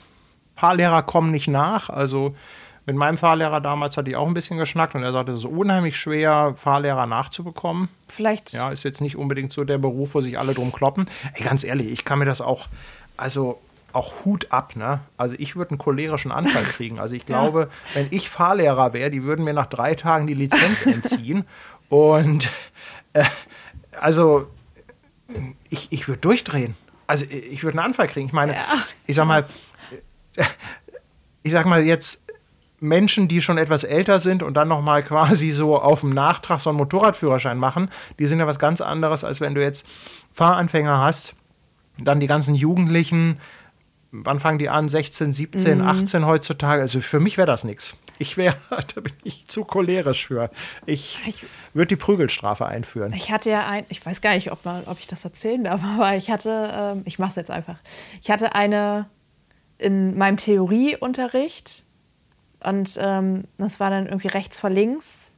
Fahrlehrer kommen nicht nach. Also, mit meinem Fahrlehrer damals hatte ich auch ein bisschen geschnackt und er sagte, es ist unheimlich schwer, Fahrlehrer nachzubekommen. Vielleicht Ja, ist jetzt nicht unbedingt so der Beruf, wo sich alle drum kloppen. Ey, ganz ehrlich, ich kann mir das auch, also auch Hut ab, ne? Also ich würde einen cholerischen Anfall kriegen. Also ich glaube, wenn ich Fahrlehrer wäre, die würden mir nach drei Tagen die Lizenz entziehen. Und äh, also ich, ich würde durchdrehen. Also ich würde einen Anfall kriegen. Ich meine, Ja. ich sag mal, ich sag mal jetzt Menschen, die schon etwas älter sind und dann noch mal quasi so auf dem Nachtrag so einen Motorradführerschein machen, die sind ja was ganz anderes, als wenn du jetzt Fahranfänger hast, dann die ganzen Jugendlichen, wann fangen die an? 16, 17, Mhm. 18 heutzutage. Also für mich wäre das nichts. Ich wäre, da bin ich zu cholerisch für. Ich, Ich- würde die Prügelstrafe einführen. Ich hatte ja ein, ich weiß gar nicht, ob, man, ob ich das erzählen darf, aber ich hatte, ähm, ich mache es jetzt einfach. Ich hatte eine in meinem Theorieunterricht und ähm, das war dann irgendwie rechts vor links.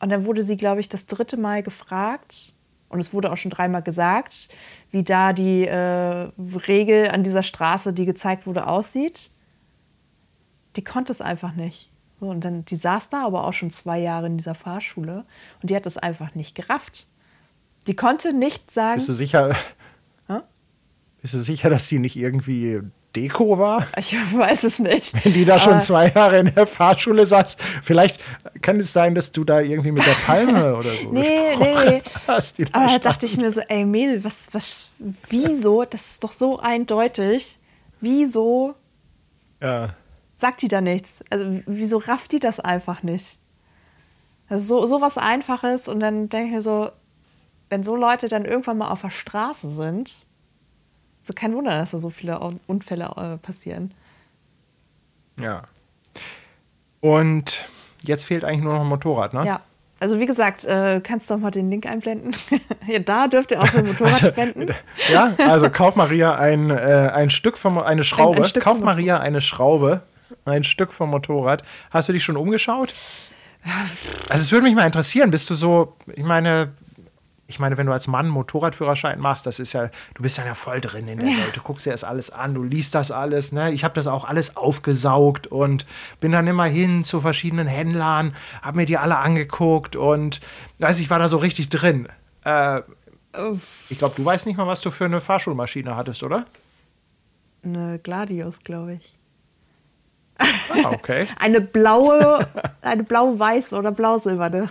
Und dann wurde sie, glaube ich, das dritte Mal gefragt und es wurde auch schon dreimal gesagt, wie da die äh, Regel an dieser Straße, die gezeigt wurde, aussieht. Die konnte es einfach nicht. So, und dann, die saß da aber auch schon zwei Jahre in dieser Fahrschule und die hat es einfach nicht gerafft. Die konnte nicht sagen. Bist du sicher? Hä? Bist du sicher, dass die nicht irgendwie Deko war? Ich weiß es nicht. Wenn die da schon zwei Jahre in der Fahrschule saß. Vielleicht kann es sein, dass du da irgendwie mit der Palme oder so Nee, nee. hast. Die da Aber da dachte ich mir so, ey Mädel, was, was, wieso? Das ist doch so eindeutig. Wieso ja. sagt die da nichts? Also wieso rafft die das einfach nicht? Also so, so was Einfaches und dann denke ich mir so, wenn so Leute dann irgendwann mal auf der Straße sind, so kein Wunder, dass da so viele Un- Unfälle äh, passieren. ja. Und jetzt fehlt eigentlich nur noch ein Motorrad, ne? Ja. Also wie gesagt, äh, kannst du doch mal den Link einblenden. ja, da dürft ihr auch für ein Motorrad spenden. Ja, also kauf Maria ein, äh, ein Stück vom eine Schraube. Ein- ein Stück kauf vom Maria eine Schraube, ein Stück vom Motorrad. Hast du dich schon umgeschaut? Also es würde mich mal interessieren, bist du so, ich meine, ich meine, wenn du als Mann Motorradführerschein machst, das ist ja, du bist dann ja voll drin in der Welt. Du guckst dir das alles an, du liest das alles. Ne? Ich habe das auch alles aufgesaugt und bin dann immer hin zu verschiedenen Händlern, habe mir die alle angeguckt und weiß ich war da so richtig drin. Äh, ich glaube, du weißt nicht mal, was du für eine Fahrschulmaschine hattest, oder? Eine Gladius, glaube ich. Ah, okay. Eine blaue, eine blau-weiß oder blau-silberne.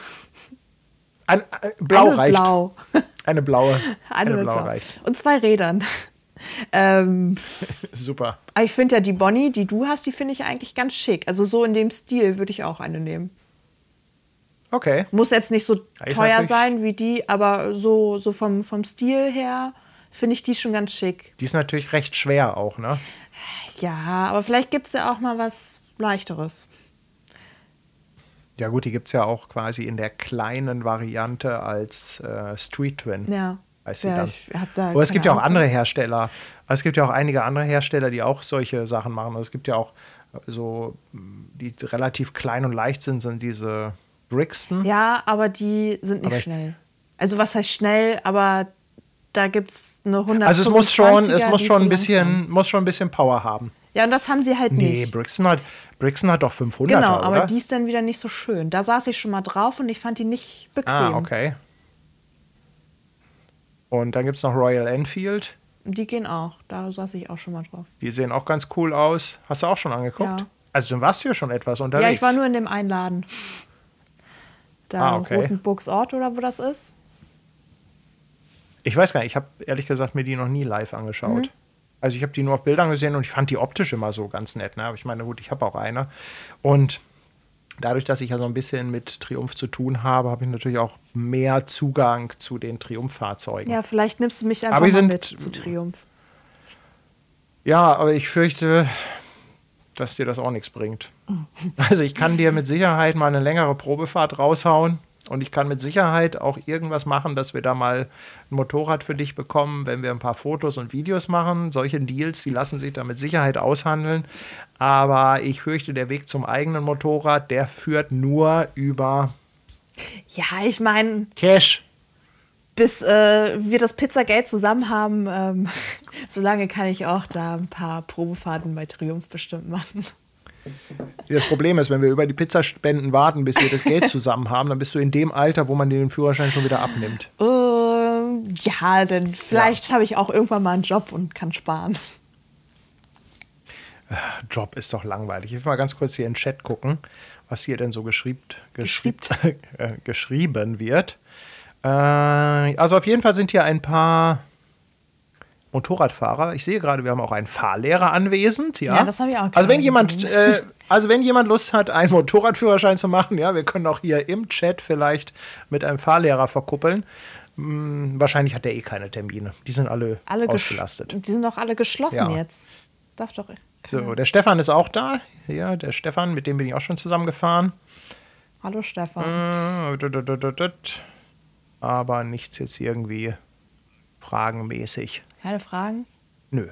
Ein, äh, blau eine reicht. Blau. Eine blaue. Eine, Eine, mit blau, reicht. Und zwei Rädern. ähm, Super. aber ich finde ja die Bonnie, die du hast, die finde ich eigentlich ganz schick. Also so in dem Stil würde ich auch eine nehmen. Okay. Muss jetzt nicht so teuer sein wie die, aber so, so vom, vom Stil her finde ich die schon ganz schick. Die ist natürlich recht schwer auch, ne? Ja, aber vielleicht gibt es ja auch mal was Leichteres. Ja gut, die gibt es ja auch quasi in der kleinen Variante als äh, Street Twin. Ja. Heißt sie ja, dann. hab da Aber es gibt ja auch Ahnung andere Hersteller. Es gibt ja auch einige andere Hersteller, die auch solche Sachen machen. Also es gibt ja auch äh, so, die relativ klein und leicht sind, sind diese Brixton. Ja, aber die sind nicht Aber schnell. Also was heißt schnell, aber da gibt es eine 100 Also es muss schon, es muss schon ein bisschen, muss schon ein bisschen Power haben. Ja, und das haben sie halt Nee, nicht. Brixton hat, Brixton hat doch 500 Genau, oder? aber die ist dann wieder nicht so schön. Da saß ich schon mal drauf und ich fand die nicht bequem. Ah, okay. Und dann gibt es noch Royal Enfield. Die gehen auch. Da saß ich auch schon mal drauf. Die sehen auch ganz cool aus. Hast du auch schon angeguckt? Ja. Also du warst hier schon etwas unterwegs. Ja, ich war nur in dem Einladen. Da Ah, okay. Rotenburgs Ort oder wo das ist. Ich weiß gar nicht, ich habe ehrlich gesagt mir die noch nie live angeschaut. Mhm. Also ich habe die nur auf Bildern gesehen und ich fand die optisch immer so ganz nett. Ne? Aber ich meine, gut, ich habe auch eine. Und dadurch, dass ich ja so ein bisschen mit Triumph zu tun habe, habe ich natürlich auch mehr Zugang zu den Triumph-Fahrzeugen. Ja, vielleicht nimmst du mich einfach mal sind- mit zu Triumph. Ja, aber ich fürchte, dass dir das auch nichts bringt. Also ich kann dir mit Sicherheit mal eine längere Probefahrt raushauen und ich kann mit Sicherheit auch irgendwas machen, dass wir da mal ein Motorrad für dich bekommen, wenn wir ein paar Fotos und Videos machen. Solche Deals, die lassen sich da mit Sicherheit aushandeln. Aber ich fürchte, der Weg zum eigenen Motorrad, der führt nur über Ja, ich meine, Cash. bis äh, wir das Pizzagate zusammen haben, ähm, solange kann ich auch da ein paar Probefahrten bei Triumph bestimmt machen. Das Problem ist, wenn wir über die Pizzaspenden warten, bis wir das Geld zusammen haben, dann bist du in dem Alter, wo man den Führerschein schon wieder abnimmt. Ähm, ja, denn vielleicht habe ich auch irgendwann mal einen Job und kann sparen. Job ist doch langweilig. Ich will mal ganz kurz hier in den Chat gucken, was hier denn so geschriebt, geschriebt, äh, geschrieben wird. Äh, also auf jeden Fall sind hier ein paar Motorradfahrer. Ich sehe gerade, wir haben auch einen Fahrlehrer anwesend. Ja, Ja, das habe ich auch Also wenn jemand, äh, also wenn jemand Lust hat, einen Motorradführerschein zu machen, ja, wir können auch hier im Chat vielleicht mit einem Fahrlehrer verkuppeln. Hm, wahrscheinlich hat der eh keine Termine. Die sind alle, Alle ausgelastet. Die sind doch alle geschlossen Ja. jetzt. darf doch. So, der Stefan ist auch da. Ja, der Stefan, mit dem bin ich auch schon zusammengefahren. Hallo Stefan. Äh, Aber nichts jetzt irgendwie fragenmäßig. Keine Fragen? Nö.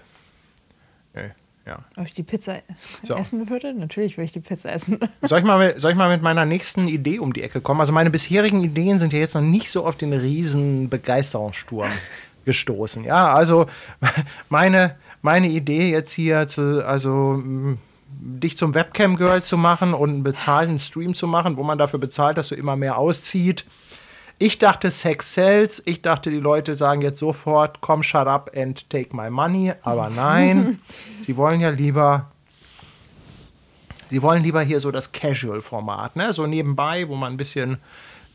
Nö, ja. Ob ich die Pizza So. essen würde? Natürlich würde ich die Pizza essen. Soll ich, mal, mit- soll ich mal mit meiner nächsten Idee um die Ecke kommen? Also meine bisherigen Ideen sind ja jetzt noch nicht so auf den riesen Begeisterungssturm gestoßen. Ja, also meine, meine Idee jetzt hier, zu, also mh, dich zum Webcam-Girl zu machen und einen bezahlten Stream zu machen, wo man dafür bezahlt, dass du immer mehr auszieht. Ich dachte, Sex sells. Ich dachte, die Leute sagen jetzt sofort, komm, shut up and take my money. Aber nein, sie wollen ja lieber Sie wollen lieber hier so das Casual-Format, ne? so nebenbei, wo man ein bisschen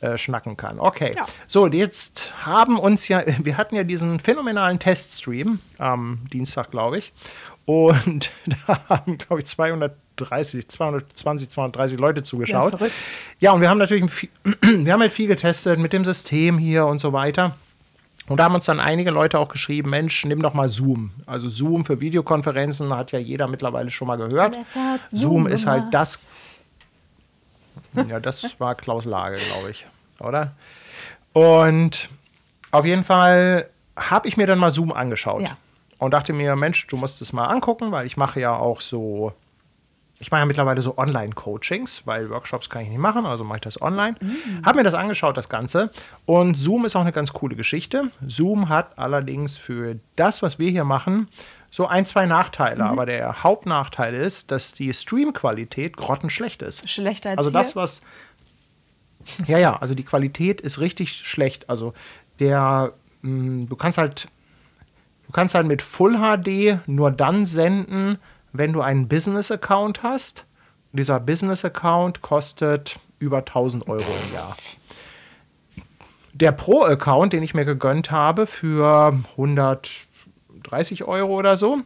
äh, schnacken kann. Okay, Ja. so jetzt haben uns ja, wir hatten ja diesen phänomenalen Teststream am Dienstag, glaube ich. Und da haben, glaube ich, 230, 220, 230 Leute zugeschaut. Ja. Ja, und wir haben natürlich viel, wir haben halt viel getestet mit dem System hier und so weiter. Und da haben uns dann einige Leute auch geschrieben, Mensch, nimm doch mal Zoom. Also Zoom für Videokonferenzen hat ja jeder mittlerweile schon mal gehört. Zoom Zoom ist halt das. Ja, das war Klaus Lage, glaube ich, oder? Und auf jeden Fall habe ich mir dann mal Zoom angeschaut Ja. und dachte mir, Mensch, du musst es mal angucken, weil ich mache ja auch so, ich mache ja mittlerweile so Online-Coachings, weil Workshops kann ich nicht machen, also mache ich das online. Habe mir das angeschaut, das Ganze. Und Zoom ist auch eine ganz coole Geschichte. Zoom hat allerdings für das, was wir hier machen, so ein, zwei Nachteile. Aber der Hauptnachteil ist, dass die Streamqualität grottenschlecht ist. Schlechter als Also das, was. Ja, ja, also die Qualität ist richtig schlecht. Also der, mh, du kannst halt, du kannst halt mit Full HD nur dann senden, wenn du einen Business-Account hast. Dieser Business-Account kostet über 1000 Euro im Jahr. Der Pro-Account, den ich mir gegönnt habe für 130 Euro oder so,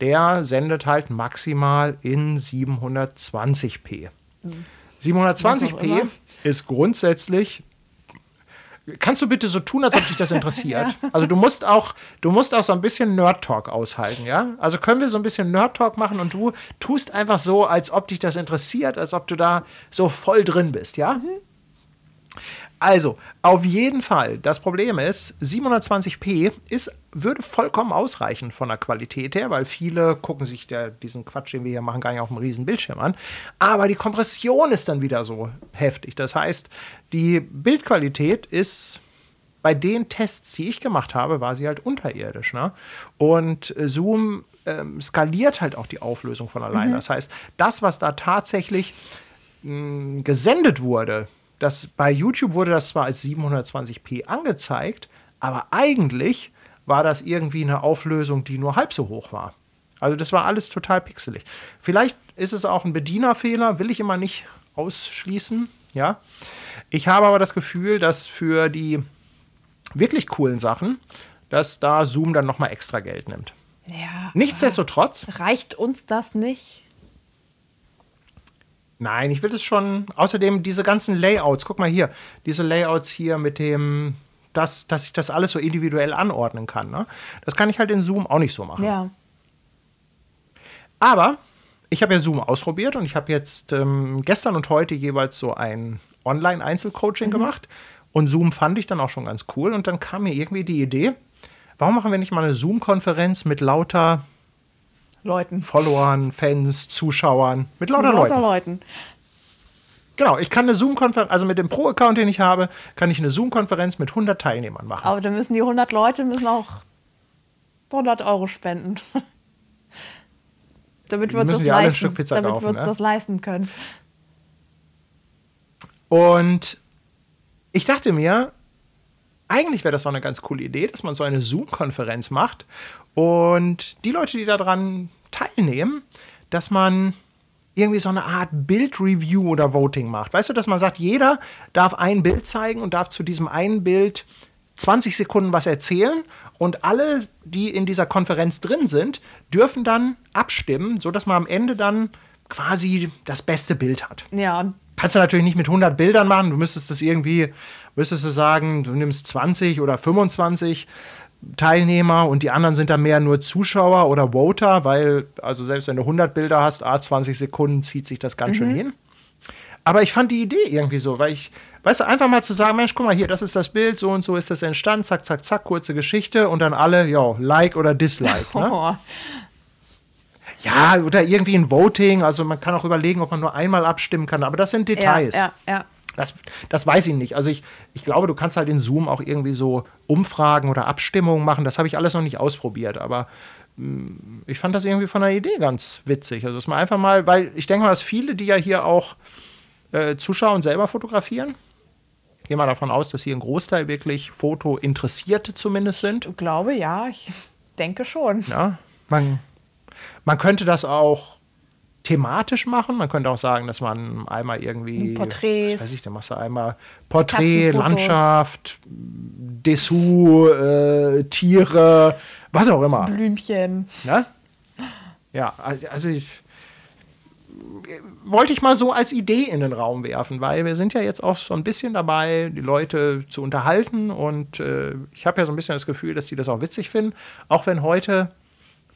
der sendet halt maximal in 720p. Was auch 720p immer. ist grundsätzlich. Kannst du bitte so tun, als ob dich das interessiert? Also du musst auch, du musst auch so ein bisschen Nerd Talk aushalten, ja? Also können wir so ein bisschen Nerd Talk machen und du tust einfach so, als ob dich das interessiert, als ob du da so voll drin bist, ja? Also, auf jeden Fall, das Problem ist, 720p ist, würde vollkommen ausreichen von der Qualität her, weil viele gucken sich der, diesen Quatsch, den wir hier machen, gar nicht auf einem riesen Bildschirm an. Aber die Kompression ist dann wieder so heftig. Das heißt, die Bildqualität ist bei den Tests, die ich gemacht habe, war sie halt unterirdisch. Ne? Und äh, Zoom ähm, skaliert halt auch die Auflösung von allein. Das heißt, das, was da tatsächlich mh, gesendet wurde, das, bei YouTube wurde das zwar als 720p angezeigt, aber eigentlich war das irgendwie eine Auflösung, die nur halb so hoch war. Also das war alles total pixelig. Vielleicht ist es auch ein Bedienerfehler, will ich immer nicht ausschließen. Ja, ich habe aber das Gefühl, dass für die wirklich coolen Sachen, dass da Zoom dann noch mal extra Geld nimmt. Ja. Nichtsdestotrotz, Reicht uns das nicht? Nein, ich will es schon. Außerdem diese ganzen Layouts, guck mal hier, diese Layouts hier mit dem, dass, dass ich das alles so individuell anordnen kann. Ne? Das kann ich halt in Zoom auch nicht so machen. Ja. Aber ich habe ja Zoom ausprobiert und ich habe jetzt ähm, gestern und heute jeweils so ein Online-Einzelcoaching gemacht. Und Zoom fand ich dann auch schon ganz cool. Und dann kam mir irgendwie die Idee, warum machen wir nicht mal eine Zoom-Konferenz mit lauter Leuten. Followern, Fans, Zuschauern, mit lauter Leuten? Leuten. Genau, ich kann eine Zoom-Konferenz, also mit dem Pro-Account, den ich habe, kann ich eine Zoom-Konferenz mit 100 Teilnehmern machen. Aber dann müssen die 100 Leute müssen auch 100 Euro spenden. damit wir uns das leisten. Damit kaufen, wir uns ne? das leisten können. Und ich dachte mir, eigentlich wäre das doch eine ganz coole Idee, dass man so eine Zoom-Konferenz macht und die Leute, die daran teilnehmen, dass man irgendwie so eine Art Bild-Review oder Voting macht. Weißt du, dass man sagt, jeder darf ein Bild zeigen und darf zu diesem einen Bild 20 Sekunden was erzählen und alle, die in dieser Konferenz drin sind, dürfen dann abstimmen, sodass man am Ende dann quasi das beste Bild hat. Ja, Kannst du natürlich nicht mit 100 Bildern machen. Du müsstest das irgendwie, müsstest du sagen, du nimmst 20 oder 25. Teilnehmer und die anderen sind dann mehr nur Zuschauer oder Voter, weil, also selbst wenn du 100 Bilder hast, a 20 Sekunden zieht sich das ganz schön hin. Aber ich fand die Idee irgendwie so, weil ich, weißt du, einfach mal zu sagen, Mensch, guck mal hier, das ist das Bild, so und so ist das entstanden, zack, zack, zack, kurze Geschichte und dann alle, ja, Like oder Dislike. Ne? Oh. Ja, oder irgendwie ein Voting, also man kann auch überlegen, ob man nur einmal abstimmen kann, aber das sind Ja, Details. ja, ja. Das, das weiß ich nicht. Also ich, ich glaube, du kannst halt in Zoom auch irgendwie so Umfragen oder Abstimmungen machen. Das habe ich alles noch nicht ausprobiert, aber mh, ich fand das irgendwie von der Idee ganz witzig. Also dass man einfach mal, weil ich denke mal, dass viele, die ja hier auch äh, zuschauen, selber fotografieren. Ich gehe mal davon aus, dass hier ein Großteil wirklich Foto-Interessierte zumindest sind. Ich glaube, ja, ich denke schon. Ja, man, man könnte das auch thematisch machen. Man könnte auch sagen, dass man einmal irgendwie Porträts. Was weiß ich, dann machst du einmal Porträt. Landschaft, Dessous, äh, Tiere, was auch immer. Blümchen. Ne? Ja, also, also ich wollte ich mal so als Idee in den Raum werfen, weil wir sind ja jetzt auch so ein bisschen dabei, die Leute zu unterhalten und äh, ich habe ja so ein bisschen das Gefühl, dass die das auch witzig finden, auch wenn heute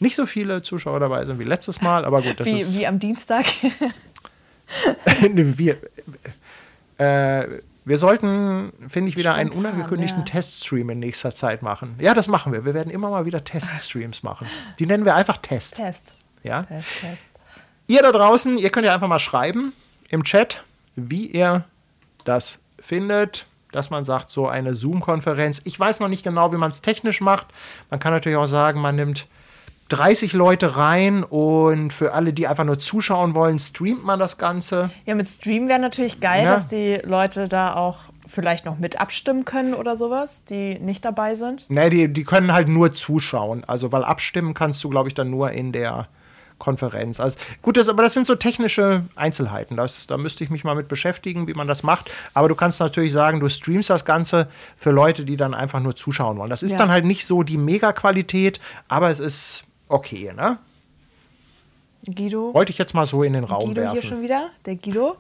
nicht so viele Zuschauer dabei sind wie letztes Mal, aber gut, das Wie, ist wie am Dienstag. Wir, äh, wir sollten, finde ich, wieder einen Spontan, unangekündigten ja. Teststream in nächster Zeit machen. Ja, das machen wir. Wir werden immer mal wieder Teststreams machen. Die nennen wir einfach Test. Test. Ja? Test, Test. Ihr da draußen, ihr könnt ja einfach mal schreiben im Chat, wie ihr das findet, dass man sagt, so eine Zoom-Konferenz. Ich weiß noch nicht genau, wie man es technisch macht. Man kann natürlich auch sagen, man nimmt 30 Leute rein und für alle, die einfach nur zuschauen wollen, streamt man das Ganze. Ja, mit Stream wäre natürlich geil, Ja. dass die Leute da auch vielleicht noch mit abstimmen können oder sowas, die nicht dabei sind. Nee, die, die können halt nur zuschauen. Also, weil abstimmen kannst du, glaube ich, dann nur in der Konferenz. Also, gut, das, aber das sind so technische Einzelheiten. Das, da müsste ich mich mal mit beschäftigen, wie man das macht. Aber du kannst natürlich sagen, du streamst das Ganze für Leute, die dann einfach nur zuschauen wollen. Das ist Ja. dann halt nicht so die Mega-Qualität, aber es ist okay, ne? Guido. Wollte ich jetzt mal so in den Raum Guido hier werfen. schon wieder? Der Guido?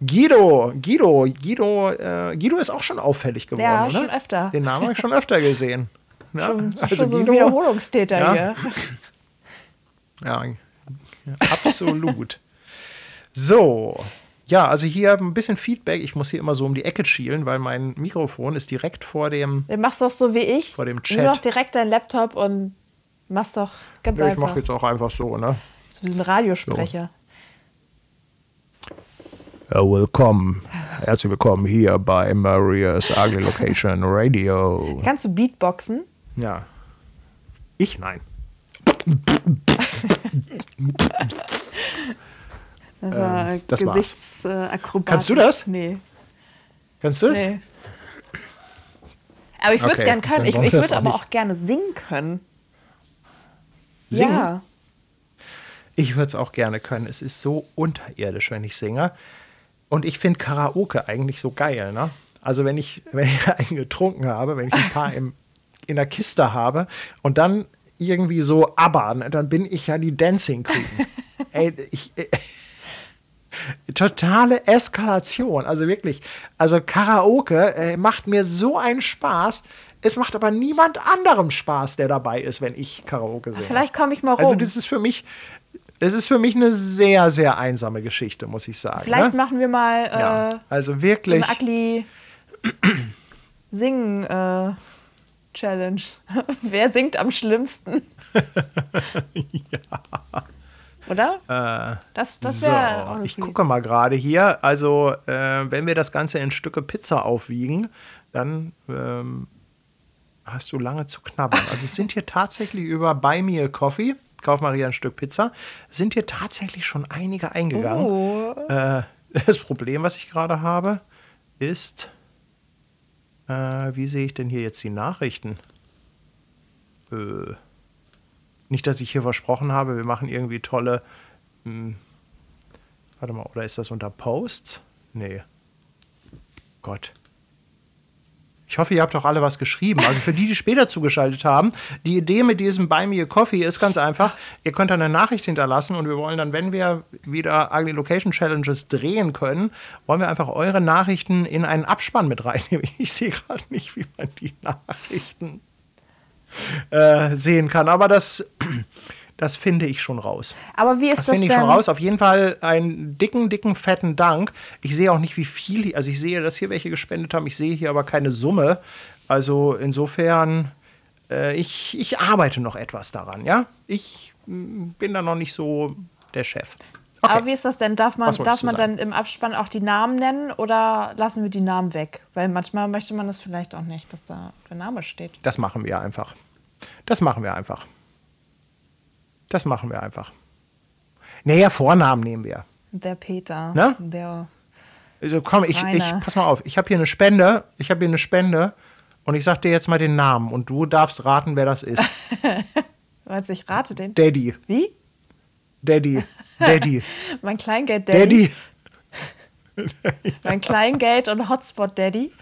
Guido, Guido, Guido, äh, Guido ist auch schon auffällig geworden, Ja, oder? schon öfter. Den Namen habe ich schon öfter gesehen. Ja, Schon, schon so ein Wiederholungstäter Ja. hier. Ja, absolut. so, ja, also hier ein bisschen Feedback. Ich muss hier immer so um die Ecke schielen, weil mein Mikrofon ist direkt vor dem. Dann machst du doch so wie ich. Vor dem Chat. doch direkt deinen Laptop und machst doch ganz ich einfach. mache jetzt auch einfach so, ne? So wie so ein Radiosprecher. Ja, willkommen. Herzlich willkommen hier bei Maria's Ugly Location Radio. Kannst du Beatboxen? Ja. Ich nein. Das war Ähm, das war's. Gesichtsakrobat. Kannst du das? Nee. Kannst du das? nee. Aber ich würde es Okay, gerne können. Ich, ich würde aber auch gerne singen können. Singen? Ja. Ich würde es auch gerne können. Es ist so unterirdisch, wenn ich singe. Und ich finde Karaoke eigentlich so geil, ne? Also wenn ich, wenn ich einen getrunken habe, wenn ich ein paar im, in der Kiste habe und dann irgendwie so abbern, dann bin ich ja die Dancing Queen. Ey, ich, äh, totale Eskalation. Also wirklich, also Karaoke äh, macht mir so einen Spaß. Es macht aber niemand anderem Spaß, der dabei ist, wenn ich Karaoke singe. Vielleicht komme ich mal rum. Also das ist für mich, das ist für mich eine sehr, sehr einsame Geschichte, muss ich sagen. Vielleicht ne? machen wir mal äh, ja. Also so wirklich. eine ugly Singen äh, Challenge. Wer singt am schlimmsten? Oder? das das so, wäre auch eine ich gucke mal gerade hier. Also, äh, wenn wir das Ganze in Stücke Pizza aufwiegen, dann ähm, hast du lange zu knabbern. Also, es sind hier tatsächlich über Buy Me a Coffee, kauf Maria ein Stück Pizza, sind hier tatsächlich schon einige eingegangen. Oh. Äh, das Problem, was ich gerade habe, ist, äh, wie sehe ich denn hier jetzt die Nachrichten? Äh, nicht, dass ich hier versprochen habe, wir machen irgendwie tolle. Hm, warte mal, oder ist das unter Posts? Nee. Gott. Ich hoffe, ihr habt auch alle was geschrieben. Also für die, die später zugeschaltet haben, die Idee mit diesem Buy Me a Coffee ist ganz einfach. Ihr könnt dann eine Nachricht hinterlassen und wir wollen dann, wenn wir wieder Ugly Location Challenges drehen können, wollen wir einfach eure Nachrichten in einen Abspann mit reinnehmen. Ich sehe gerade nicht, wie man die Nachrichten äh, sehen kann. Aber das, das finde ich schon raus. Aber wie ist Das das, finde ich schon raus. Auf jeden Fall einen dicken, dicken, fetten Dank. Ich sehe auch nicht, wie viel, also ich sehe, dass hier welche gespendet haben. Ich sehe hier aber keine Summe. Also insofern, äh, ich, ich arbeite noch etwas daran, ja. Ich mm, bin da noch nicht so der Chef. Aber wie ist das denn? Darf man, darf man dann im Abspann auch die Namen nennen oder lassen wir die Namen weg? Weil manchmal möchte man das vielleicht auch nicht, dass da der Name steht. Das machen wir einfach. Das machen wir einfach. Das machen wir einfach. Naja, Vornamen nehmen wir. Der Peter. Ne? Der. Also komm, ich, ich pass mal auf. Ich habe hier eine Spende. Ich habe hier eine Spende. Und ich sag dir jetzt mal den Namen. Und du darfst raten, wer das ist. Weiß ich rate den. Daddy. Wie? Daddy. Daddy. Mein Kleingeld Daddy. Daddy. Mein Kleingeld und Hotspot Daddy.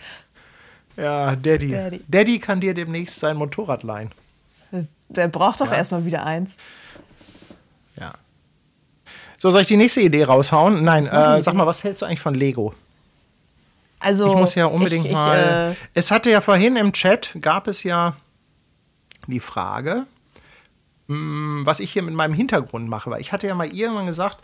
Ja, Daddy. Daddy. Daddy kann dir demnächst sein Motorrad leihen. Der braucht doch erstmal wieder eins. So, soll ich die nächste Idee raushauen? Nein, äh, sag mal, was hältst du eigentlich von Lego? Also Ich muss ja unbedingt ich, ich, mal. Äh, es hatte ja vorhin im Chat, gab es ja die Frage, mh, was ich hier mit meinem Hintergrund mache. Weil ich hatte ja mal irgendwann gesagt,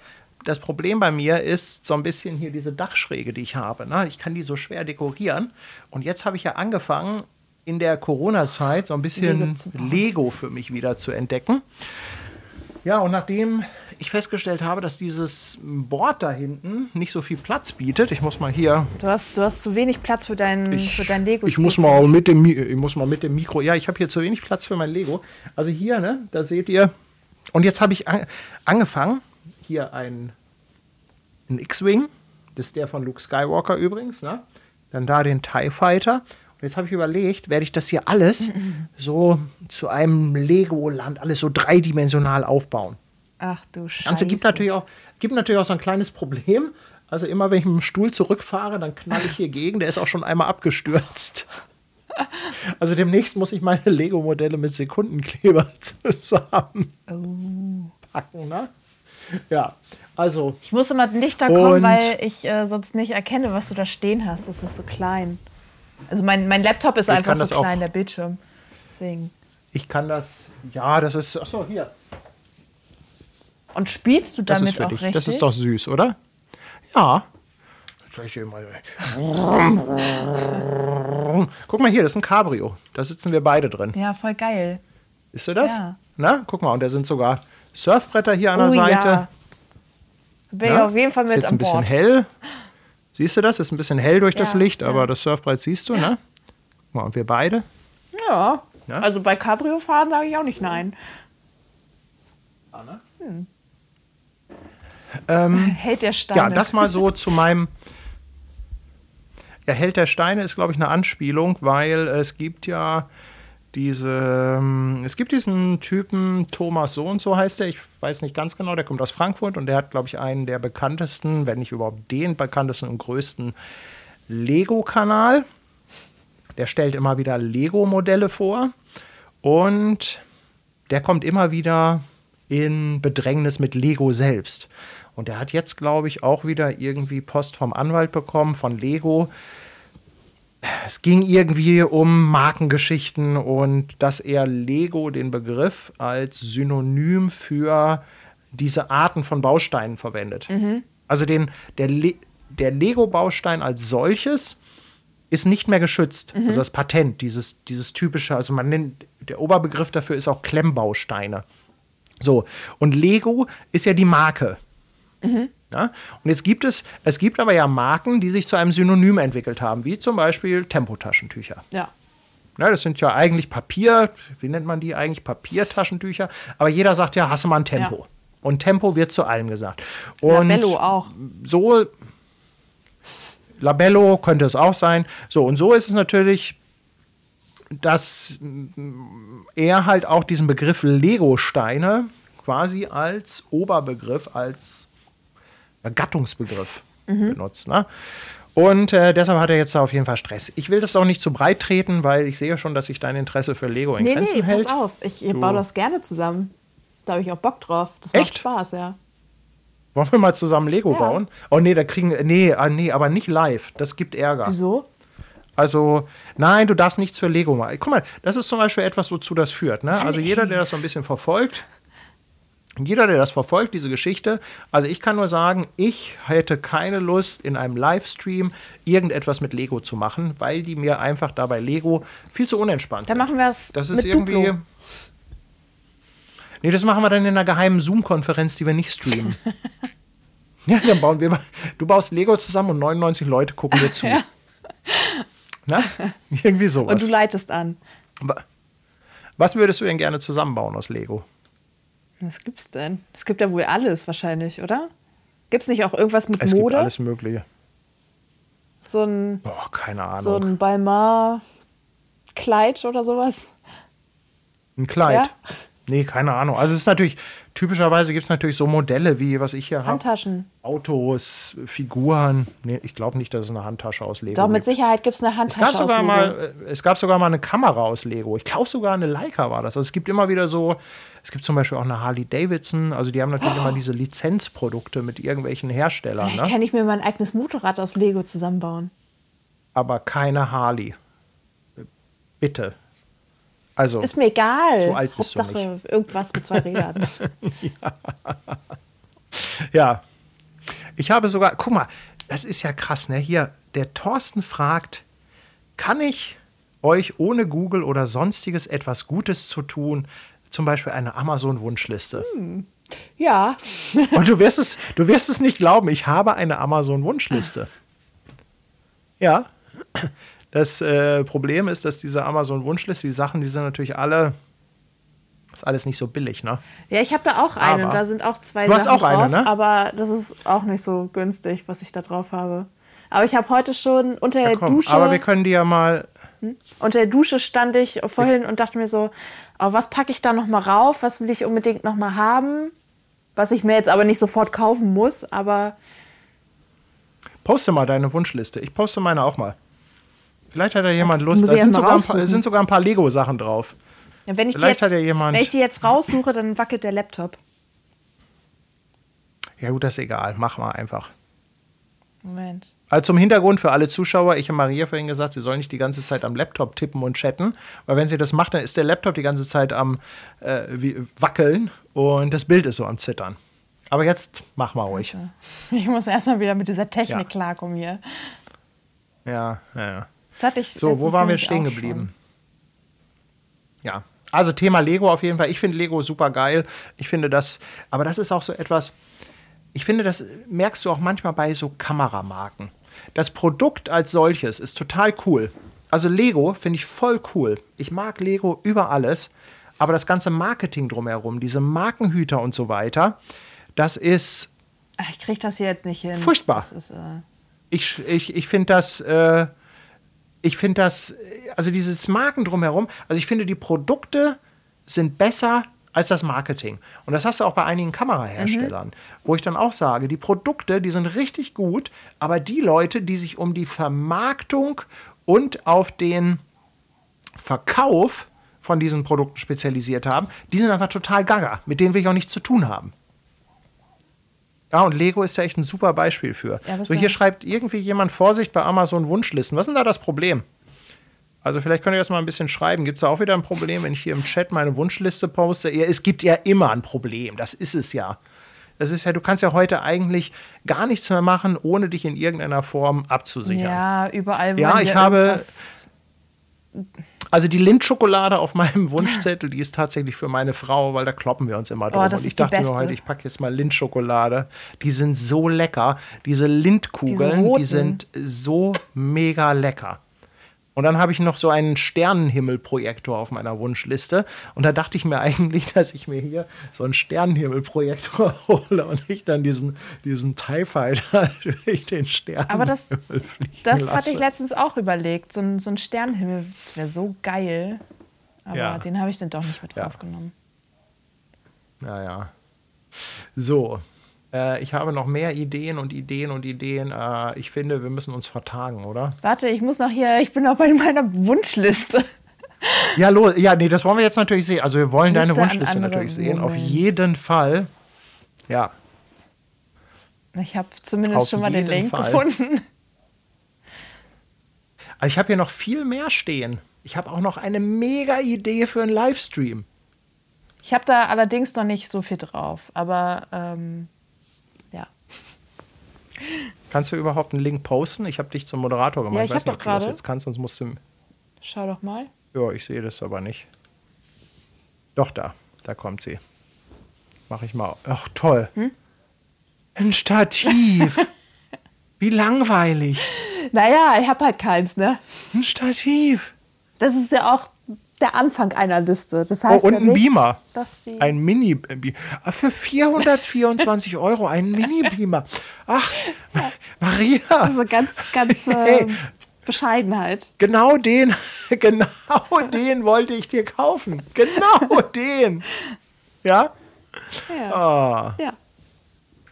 das Problem bei mir ist so ein bisschen hier diese Dachschräge, die ich habe. Ne? Ich kann die so schwer dekorieren. Und jetzt habe ich ja angefangen, in der Corona-Zeit so ein bisschen. Lego für mich wieder zu entdecken. Ja, und nachdem ich festgestellt habe, dass dieses Board da hinten nicht so viel Platz bietet, ich muss mal hier du, hast, du hast zu wenig Platz für dein, für dein Lego. ich muss mal mit dem ich muss mal mit dem Mikro. Ja, ich habe hier zu wenig Platz für mein Lego. Also hier, ne, da seht ihr. Und jetzt habe ich an, angefangen. Hier ein, ein X-Wing. Das ist der von Luke Skywalker übrigens. Ne? Dann da den TIE Fighter. Und jetzt habe ich überlegt, werde ich das hier alles so zu einem Legoland, alles so dreidimensional aufbauen. Ach du Scheiße. Ganze gibt natürlich, auch, gibt natürlich auch so ein kleines Problem. Also immer, wenn ich mit dem Stuhl zurückfahre, dann knall ich hier gegen. Der ist auch schon einmal abgestürzt. Also demnächst muss ich meine Lego-Modelle mit Sekundenkleber zusammen packen, ne? Ja, also Ich muss immer dichter kommen, weil ich äh, sonst nicht erkenne, was du da stehen hast. Das ist so klein. Also mein, mein Laptop ist einfach so klein, der Bildschirm. Deswegen. ich kann das, ja, das ist, achso, hier. Und spielst du Das damit ist auch richtig? Das ist doch süß, oder? Ja. Soll ich hier mal- Guck mal hier, das ist ein Cabrio. Da sitzen wir beide drin. ja, voll geil. Ist du das? Ja. Na, guck mal, und da sind sogar Surfbretter hier an der Oh Seite. ja. Bin ich auf jeden Fall ist mit jetzt an ein bisschen Bord. hell. Siehst du das? Ist ein bisschen hell durch das Ja, Licht, ja. aber das Surfbrett siehst du, ne? Guck mal, und wir beide. Ja. Ja? Also bei Cabrio fahren sage ich auch nicht nein. Hält der Steine. Ja, das mal so zu meinem. Ja, Held der Steine ist, glaube ich, eine Anspielung, weil es gibt ja diese, ähm, es gibt diesen Typen, Thomas so und so heißt er, ich weiß nicht ganz genau, der kommt aus Frankfurt und der hat, glaube ich, einen der bekanntesten, wenn nicht überhaupt den bekanntesten und größten Lego-Kanal. Der stellt immer wieder Lego-Modelle vor und der kommt immer wieder in Bedrängnis mit Lego selbst. Und der hat jetzt, glaube ich, auch wieder irgendwie Post vom Anwalt bekommen von Lego. Es ging irgendwie um Markengeschichten und dass er Lego den Begriff als Synonym für diese Arten von Bausteinen verwendet. Also den, der, Le der Lego-Baustein als solches ist nicht mehr geschützt. Also das Patent, dieses, dieses typische, also man nennt, der Oberbegriff dafür ist auch Klemmbausteine. So, und Lego ist ja die Marke. Ja? Und jetzt gibt es, es gibt aber ja Marken, die sich zu einem Synonym entwickelt haben, wie zum Beispiel Tempotaschentücher. ja. Ja, das sind ja eigentlich Papier, wie nennt man die eigentlich? Papiertaschentücher. Aber jeder sagt ja, hasse mal ein Tempo. Ja. Und Tempo wird zu allem gesagt. Und Labello auch. so Labello könnte es auch sein. So, und so ist es natürlich, dass er halt auch diesen Begriff Lego-Steine quasi als Oberbegriff, als Gattungsbegriff benutzt. Ne? Und äh, deshalb hat er jetzt da auf jeden Fall Stress. Ich will das auch nicht zu breit treten, weil ich sehe schon, dass sich dein Interesse für Lego in Nee, Grenzen nee, hält. pass auf. Ich Du- baue das gerne zusammen. Da habe ich auch Bock drauf. Das macht Echt? Spaß, ja. Wollen wir mal zusammen Lego Ja. bauen? Oh nee, da kriegen nee, ah, nee, aber nicht live. Das gibt Ärger. Wieso? Also, nein, du darfst nichts für Lego machen. Guck mal, das ist zum Beispiel etwas, wozu das führt. Ne? Also jeder, der das so ein bisschen verfolgt, jeder, der das verfolgt, diese Geschichte, also ich kann nur sagen, ich hätte keine Lust, in einem Livestream irgendetwas mit Lego zu machen, weil die mir einfach dabei Lego viel zu unentspannt Dann sind. machen wir es Das ist mit irgendwie. Duplo. Nee, das machen wir dann in einer geheimen Zoom-Konferenz, die wir nicht streamen. ja, dann bauen wir. Du baust Lego zusammen und 99 Leute gucken dir zu. Ja. Na? Irgendwie sowas. Und du leitest an. Wa- Was würdest du denn gerne zusammenbauen aus Lego? Was gibt's denn? Es gibt ja wohl alles wahrscheinlich, oder? Gibt's nicht auch irgendwas mit Es gibt Mode? alles Mögliche. So ein, Boah, keine Ahnung. so ein Balmain-Kleid oder sowas? ein Kleid. Ja? Nee, keine Ahnung. Also es ist natürlich, typischerweise gibt es natürlich so Modelle, wie was ich hier habe. Handtaschen. Autos, Figuren. Nee, ich glaube nicht, dass es eine Handtasche aus Lego Doch, mit gibt. Sicherheit eine Es Handtasche gab, sogar aus Lego. mal, äh, es gab sogar mal eine Kamera aus Lego. Ich glaube sogar eine Leica war das. Also es gibt immer wieder so, es gibt zum Beispiel auch eine Harley Davidson. Also die haben natürlich immer diese Lizenzprodukte mit irgendwelchen Herstellern. Vielleicht Ne? kann ich mir mein eigenes Motorrad aus Lego zusammenbauen. Aber keine Harley. Bitte. Also, Ist mir egal. So alt bist du Hauptsache irgendwas mit zwei Rädern. ja. Ich habe sogar, guck mal, das ist ja krass, ne? Hier, der Thorsten fragt, kann ich euch ohne Google oder sonstiges etwas Gutes zu tun, zum Beispiel eine Amazon-Wunschliste? ja. Und du wirst, es, du wirst es nicht glauben, ich habe eine Amazon-Wunschliste. Ja. Das äh, Problem ist, dass diese Amazon-Wunschliste, die Sachen, die sind natürlich alle, ist alles nicht so billig, ne? Ja, ich habe da auch eine. Aber- da sind auch zwei Du hast Sachen auch eine, drauf, ne? aber das ist auch nicht so günstig, was ich da drauf habe. Aber ich habe heute schon unter der Ja, komm, Dusche, aber wir können die ja mal, unter der Dusche stand ich vorhin und dachte mir so, oh, was packe ich da noch mal rauf? Was will ich unbedingt noch mal haben? Was ich mir jetzt aber nicht sofort kaufen muss, aber poste mal deine Wunschliste. Ich poste meine auch mal. Vielleicht hat ja jemand Lust. Da sind sogar, ein paar, sind sogar ein paar Lego-Sachen drauf. ja, wenn, ich die Vielleicht jetzt, hat ja jemand- wenn ich die jetzt raussuche, dann wackelt der Laptop. Ja, gut, das ist egal. Mach mal einfach. Moment. Also zum Hintergrund für alle Zuschauer, ich habe Maria vorhin gesagt, sie soll nicht die ganze Zeit am Laptop tippen und chatten, weil wenn sie das macht, dann ist der Laptop die ganze Zeit am äh, wie, wackeln und das Bild ist so am Zittern. Aber jetzt mach mal ruhig. Ich muss erstmal wieder mit dieser Technik Ja. klarkommen hier. Ja, ja, ja. Das hatte ich So, wo waren wir stehen geblieben? Ja, also Thema Lego auf jeden Fall. Ich finde Lego super geil. Ich finde das, aber das ist auch so etwas, ich finde, das merkst du auch manchmal bei so Kameramarken. Das Produkt als solches ist total cool. Also Lego finde ich voll cool. Ich mag Lego über alles, aber das ganze Marketing drumherum, diese Markenhüter und so weiter, das ist Ich kriege das hier jetzt nicht hin. Furchtbar. Ist, äh, ich, ich, ich finde das, äh, ich finde das, also dieses Marken drumherum, also ich finde, die Produkte sind besser als das Marketing. Und das hast du auch bei einigen Kameraherstellern, wo ich dann auch sage, die Produkte, die sind richtig gut, aber die Leute, die sich um die Vermarktung und auf den Verkauf von diesen Produkten spezialisiert haben, die sind einfach total gaga. Mit denen will ich auch nichts zu tun haben. Ja, und Lego ist ja echt ein super Beispiel für. Ja, so, hier denn? schreibt irgendwie jemand Vorsicht bei Amazon Wunschlisten. Was ist denn da das Problem? Also vielleicht könnt ihr das mal ein bisschen schreiben. Gibt es da auch wieder ein Problem, wenn ich hier im Chat meine Wunschliste poste? Ja, es gibt ja immer ein Problem. Das ist es ja. Das ist ja, du kannst ja heute eigentlich gar nichts mehr machen, ohne dich in irgendeiner Form abzusichern. ja, überall wo Ja, ich habe- Also die Lindschokolade auf meinem Wunschzettel, die ist tatsächlich für meine Frau, weil da kloppen wir uns immer drum. Oh, und ich dachte mir heute, ich packe jetzt mal Lindschokolade. Die sind so lecker. Diese Lindkugeln, die sind so mega lecker. Und dann habe ich noch so einen Sternenhimmelprojektor auf meiner Wunschliste. Und da dachte ich mir eigentlich, dass ich mir hier so einen Sternenhimmelprojektor hole und ich dann diesen, diesen TIE Fighter durch den Sternenhimmel Aber das- Das lasse. hatte ich letztens auch überlegt. So ein, so ein Sternenhimmel, das wäre so geil. Aber Ja. den habe ich dann doch nicht mit Ja. draufgenommen. Naja. So. Äh, ich habe noch mehr Ideen und Ideen und Ideen. Äh, ich finde, wir müssen uns vertagen, oder? Warte, ich muss noch hier, ich bin noch bei meiner Wunschliste. Ja, los. Ja, nee, das wollen wir jetzt natürlich sehen. Also, wir wollen deine Liste an Wunschliste natürlich sehen. Auf Moment. jeden Fall. Ja. Ich habe zumindest Auf schon mal den Link Fall. gefunden. Also ich habe hier noch viel mehr stehen. Ich habe auch noch eine mega Idee für einen Livestream. Ich habe da allerdings noch nicht so viel drauf, aber ähm. Kannst du überhaupt einen Link posten? Ich habe dich zum Moderator gemacht. Ja, ich weiß hab nicht, ob du das gerade. jetzt kannst, sonst musst du. Schau doch mal. Ja, ich sehe das aber nicht. Doch, da. Da kommt sie. Mach ich mal. Ach, toll. Hm? Ein Stativ. Wie langweilig. Naja, ich habe halt keins, ne? Ein Stativ. Das ist ja auch der Anfang einer Liste. Das heißt oh, und ein Beamer. Ein mini ah, Für 424 Euro ein Mini-Beamer. Ach, Maria. also ganz, ganz Hey. ähm, Bescheidenheit. Genau den, genau den wollte ich dir kaufen. Genau den. Ja? Ja. Ah. ja.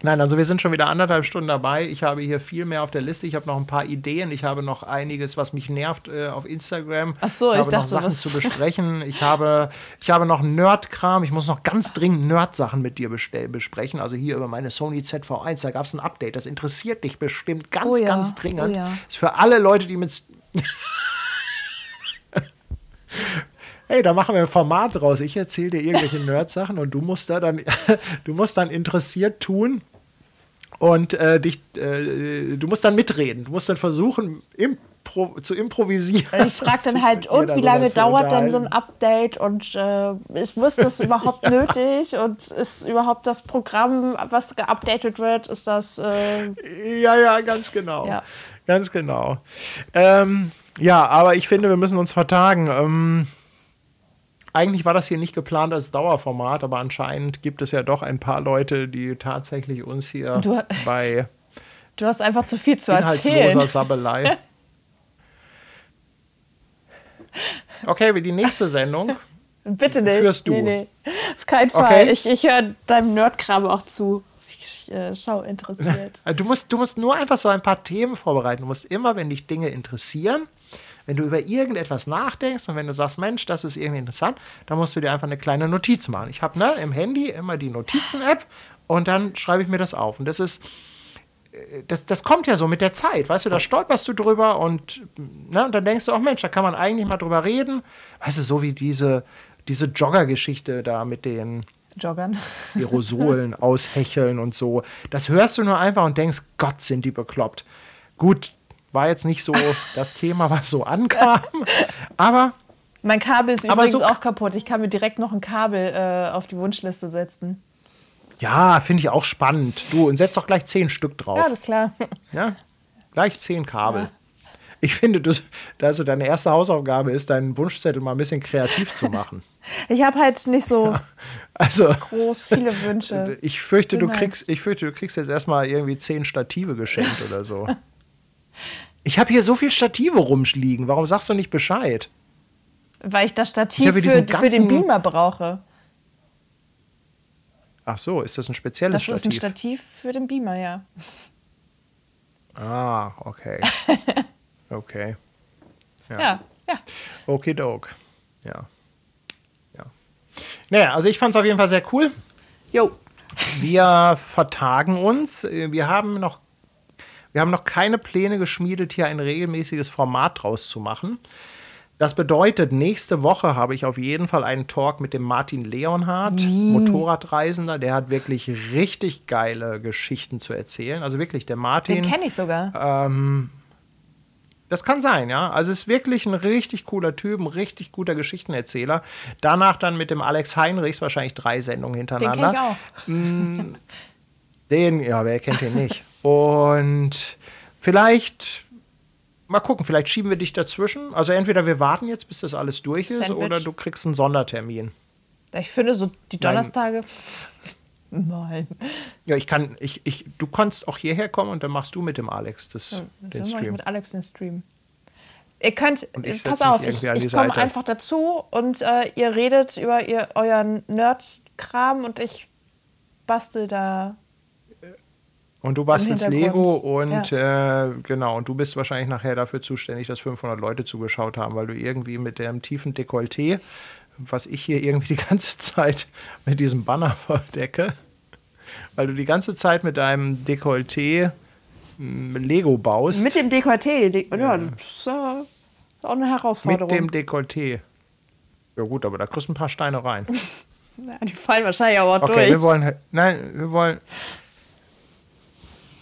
Nein, also wir sind schon wieder anderthalb Stunden dabei. Ich habe hier viel mehr auf der Liste. Ich habe noch ein paar Ideen. Ich habe noch einiges, was mich nervt äh, auf Instagram. Ach so, ich ich habe noch dachte, Sachen was- zu besprechen. Ich habe, ich habe noch Nerd-Kram. Ich muss noch ganz dringend Nerd-Sachen mit dir besprechen. Also hier über meine Sony ZV1. Da gab es ein Update. Das interessiert dich bestimmt ganz, Oh ja, ganz dringend. oh ja. Ist für alle Leute, die mit Hey, da machen wir ein Format draus. Ich erzähle dir irgendwelche Nerd-Sachen und du musst da dann, du musst dann interessiert tun und äh, dich, äh, du musst dann mitreden. Du musst dann versuchen, impro zu improvisieren. Ich frage dann halt, und wie lange dauert denn so ein. Update und äh, ist, muss das überhaupt nötig und ist überhaupt das Programm, was geupdatet wird, ist das äh, Ja, ja, ganz genau. Ja. Ganz genau. Ähm, ja, aber ich finde, wir müssen uns vertagen. Ähm, eigentlich war das hier nicht geplant als Dauerformat, aber anscheinend gibt es ja doch ein paar Leute, die tatsächlich uns hier Du- bei du hast einfach zu viel zu inhaltsloser erzählen. Sabbelei. Okay, wie die nächste Sendung. Bitte nicht. Führst du. Nee, nee. Auf keinen Fall. Okay. Ich, ich höre deinem Nerdkram auch zu. Ich äh, schau interessiert. Also Du musst, du musst nur einfach so ein paar Themen vorbereiten. Du musst immer, wenn dich Dinge interessieren, wenn du über irgendetwas nachdenkst und wenn du sagst, Mensch, das ist irgendwie interessant, dann musst du dir einfach eine kleine Notiz machen. Ich habe ne, im Handy immer die Notizen-App und dann schreibe ich mir das auf. Und das ist, äh, das, das kommt ja so mit der Zeit, weißt du, da stolperst du drüber und, ne, und dann denkst du, auch Mensch, da kann man eigentlich mal drüber reden. Weißt du, so wie diese, diese Jogger-Geschichte da mit den Joggern. Aerosolen aushecheln und so. Das hörst du nur einfach und denkst, Gott, sind die bekloppt. Gut, war jetzt nicht so das Thema, was so ankam, aber Mein Kabel ist übrigens so- auch kaputt. Ich kann mir direkt noch ein Kabel äh, auf die Wunschliste setzen. ja, finde ich auch spannend. Du, und setz doch gleich zehn Stück drauf. Ja, das ist klar. Ja? Gleich zehn Kabel. Ja. Ich finde, du, also deine erste Hausaufgabe ist, deinen Wunschzettel mal ein bisschen kreativ zu machen. Ich habe halt nicht so Also, groß viele Wünsche. ich fürchte, du Bin halt- kriegst, ich fürchte, du kriegst jetzt erstmal irgendwie zehn Stative geschenkt oder so. Ich habe hier so viel Stative rumliegen. Warum sagst du nicht Bescheid? Weil ich das Ich Stativ habe für, für den Beamer brauche. Ach so, ist das ein spezielles Das Stativ? ist ein Stativ für den Beamer, ja. Ah, okay. Okay. Ja. Ja, ja. Okidok. Ja. Ja. Naja, also ich fand es auf jeden Fall sehr cool. Jo. Wir vertagen uns. Äh, Wir haben noch, wir haben noch keine Pläne geschmiedet, hier ein regelmäßiges Format draus zu machen. Das bedeutet, nächste Woche habe ich auf jeden Fall einen Talk mit dem Martin Leonhardt, Motorradreisender. Der hat wirklich richtig geile Geschichten zu erzählen. Also wirklich, der Martin. Den kenne ich sogar. Ähm, das kann sein, ja. Also ist wirklich ein richtig cooler Typ, ein richtig guter Geschichtenerzähler. Danach dann mit dem Alex Heinrichs wahrscheinlich drei Sendungen Den kenne ich hintereinander. auch. Den, ja, wer kennt den nicht? Und vielleicht, mal gucken, vielleicht schieben wir dich dazwischen. Also entweder wir warten jetzt, bis das alles durch ist, Sandwich. oder du kriegst einen Sondertermin. Ich finde so die Donnerstage. Nein. Ja, ich kann, ich, ich, du kannst auch hierher kommen und dann machst du mit dem Alex das, den Dann mache ich Stream. mit Alex den Stream. Ihr könnt, pass auf, ich, ich komme einfach dazu und äh, ihr redet über ihr, euren Nerd-Kram und ich bastel da. Und du bastelst Hintergrund. Lego und äh, genau, und du bist wahrscheinlich nachher dafür zuständig, dass 500 Leute zugeschaut haben, weil du irgendwie mit dem tiefen Dekolleté, was ich hier irgendwie die ganze Zeit mit diesem Banner verdecke, weil du die ganze Zeit mit deinem Dekolleté m, Lego baust. Mit dem Dekolleté. De ja, das, äh, auch eine Herausforderung. Mit dem Dekolleté. Ja gut, aber da kriegst du ein paar Steine rein. ja, die fallen wahrscheinlich aber Okay, durch. wir wollen. Nein, wir wollen.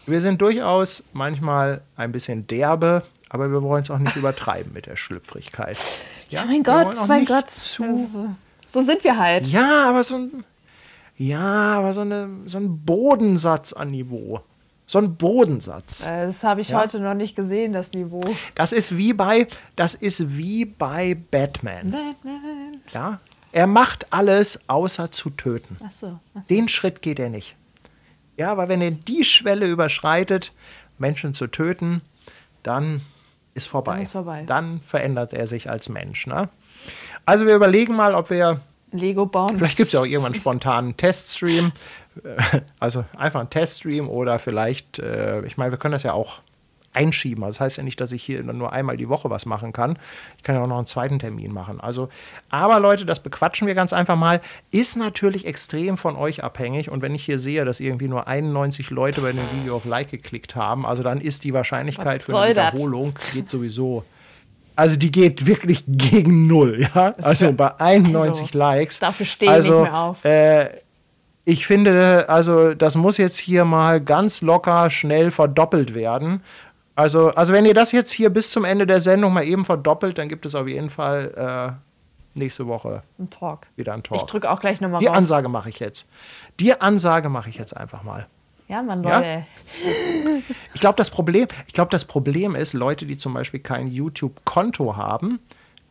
Wir sind durchaus manchmal ein bisschen derbe, aber wir wollen es auch nicht übertreiben mit der Schlüpfrigkeit. ja, mein wir Gott, mein Gott. Zu, So, so sind wir halt. ja, aber so ein. Ja, aber so, eine, so ein Bodensatz an Niveau. So ein Bodensatz. Äh, Das habe ich Ja. heute noch nicht gesehen, das Niveau. Das ist wie bei, das ist wie bei Batman. Batman. Ja? Er macht alles außer zu töten. Achso. Den Schritt geht er nicht. Ja, aber wenn er die Schwelle überschreitet, Menschen zu töten, dann ist vorbei. Dann ist vorbei. Dann verändert er sich als Mensch. Ne? Also wir überlegen mal, ob wir, Lego bauen. vielleicht gibt es ja auch irgendwann spontan einen Teststream. Also einfach einen Teststream oder vielleicht, äh, ich meine, wir können das ja auch einschieben. Also das heißt ja nicht, dass ich hier nur einmal die Woche was machen kann. Ich kann ja auch noch einen zweiten Termin machen. Also, aber Leute, das bequatschen wir ganz einfach mal. Ist natürlich extrem von euch abhängig. Und wenn ich hier sehe, dass irgendwie nur 91 Leute bei dem Video auf Like geklickt haben, also dann ist die Wahrscheinlichkeit für eine soll das? Wiederholung geht sowieso. Also die geht wirklich gegen null, ja. Also bei 91 Also, Likes. dafür stehe ich also, nicht mehr auf. Äh, ich finde, also das muss jetzt hier mal ganz locker schnell verdoppelt werden. Also, also wenn ihr das jetzt hier bis zum Ende der Sendung mal eben verdoppelt, dann gibt es auf jeden Fall äh, nächste Woche Ein Talk. wieder einen Ich Talk. drücke auch gleich nochmal Die rauf. Ansage mache ich jetzt. Die Ansage mache ich jetzt einfach mal. Ja, Mann, Ja? Leute. Ich glaube, das Problem, ich glaube, das Problem ist, Leute, die zum Beispiel kein YouTube-Konto haben,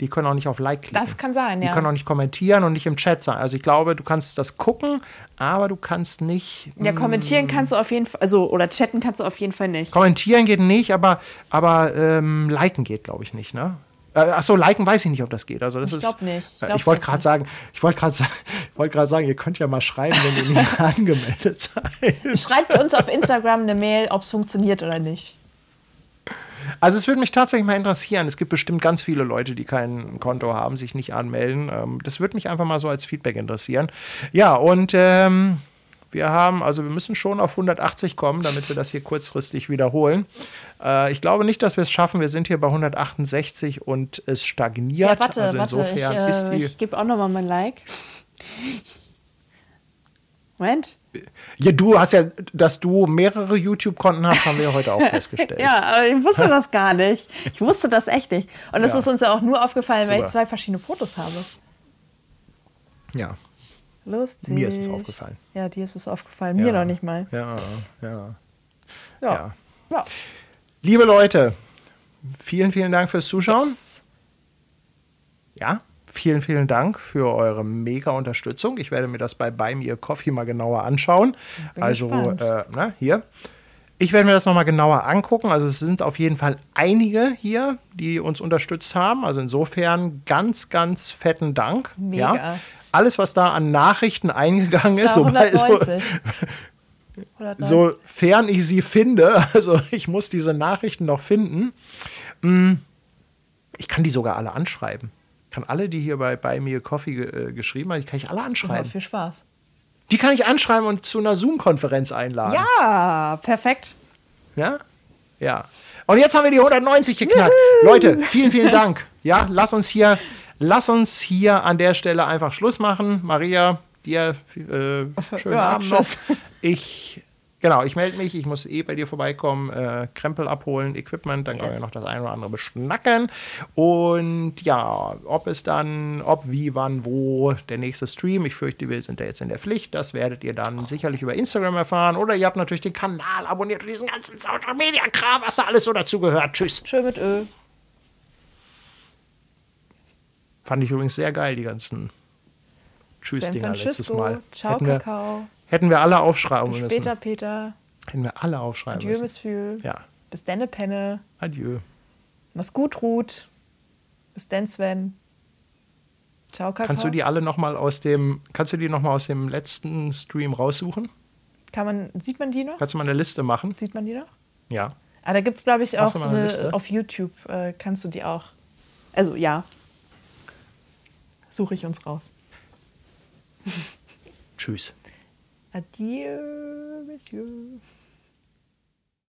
die können auch nicht auf Like klicken. Das kann sein, Die ja. können auch nicht kommentieren und nicht im Chat sein. Also ich glaube, du kannst das gucken, aber du kannst nicht Ja, kommentieren kannst du auf jeden Fall, also, oder chatten kannst du auf jeden Fall nicht. Kommentieren geht nicht, aber, aber ähm, liken geht, glaube ich, nicht, ne? Äh, achso, liken weiß ich nicht, ob das geht. Also das Ich ist, glaub nicht. Ich Äh, ich wollte gerade sagen, ich wollte gerade gerade sagen, ihr könnt ja mal schreiben, wenn ihr nicht angemeldet seid. Schreibt uns auf Instagram eine Mail, ob es funktioniert oder nicht. Also es würde mich tatsächlich mal interessieren. Es gibt bestimmt ganz viele Leute, die kein Konto haben, sich nicht anmelden. Ähm, das würde mich einfach mal so als Feedback interessieren. Ja, und ähm, wir haben, also wir müssen schon auf 180 kommen, damit wir das hier kurzfristig wiederholen. Äh, ich glaube nicht, dass wir es schaffen. Wir sind hier bei 168 und es stagniert. Ja, warte, also warte, ich, insofern ist äh, die. ich gebe auch nochmal mein Like. Moment. Ja, du hast ja, dass du mehrere YouTube-Konten hast, haben wir ja heute auch festgestellt. Ja, aber ich wusste das gar nicht. Ich wusste das echt nicht. Und das Ja. ist uns ja auch nur aufgefallen, weil Super. ich zwei verschiedene Fotos habe. ja. Lustig. Mir ist es aufgefallen. Ja, dir ist es aufgefallen. Mir Ja. noch nicht mal. Ja. Ja. ja. ja. Liebe Leute, vielen, vielen Dank fürs Zuschauen. Ja, vielen, vielen Dank für eure mega Unterstützung. Ich werde mir das bei Buy Me a Coffee mal genauer anschauen. Also, äh, na, hier. Ich werde mir das nochmal genauer angucken. Also es sind auf jeden Fall einige hier, die uns unterstützt haben. Also insofern ganz, ganz fetten Dank. Mega. Ja. Alles, was da an Nachrichten eingegangen ist, sobald, so, 190. 190. sofern ich sie finde, also ich muss diese Nachrichten noch finden, mm, ich kann die sogar alle anschreiben. Ich kann alle, die hier bei, bei mir Coffee äh, geschrieben haben, die kann ich alle Ja, anschreiben. viel Spaß. Die kann ich anschreiben und zu einer Zoom-Konferenz einladen. Ja, perfekt. Ja? Ja. Und jetzt haben wir die 190 geknackt. Leute, vielen, vielen Dank. Ja, lass uns hier, lass uns hier an der Stelle einfach Schluss machen. Maria, dir äh, schönen Ja, Abend noch. Ich, genau, ich melde mich. Ich muss eh bei dir vorbeikommen, äh, Krempel abholen, Equipment, dann können wir Yes. noch das eine oder andere beschnacken. Und ja, ob es dann, ob, wie, wann, wo der nächste Stream, ich fürchte, wir sind da jetzt in der Pflicht, das werdet ihr dann sicherlich über Instagram erfahren. Oder ihr habt natürlich den Kanal abonniert und diesen ganzen Social Media Kram, was da alles so dazugehört. Tschüss. Schön mit Ö. Fand ich übrigens sehr geil, die ganzen Tschüss-Dinger letztes. Mal. Ciao, hätten, Kakao. Hätten wir alle aufschreiben Bis müssen. später, Peter. Hätten wir alle aufschreiben Adieu, müssen. Monsieur. Ja, Bis denne, Penne. adieu. Mach's gut, Ruth. Bis denn, Sven. Ciao, Kakao. Kannst du die alle noch mal aus dem, kannst du die noch mal aus dem letzten Stream raussuchen? Kann man, sieht man die noch? Kannst du mal eine Liste machen? Sieht man die noch? Ja. Ah, da gibt es, glaube ich, auch so eine eine, auf YouTube äh, kannst du die auch. Also ja. Suche ich uns raus. Tschüss. Adieu, Monsieur.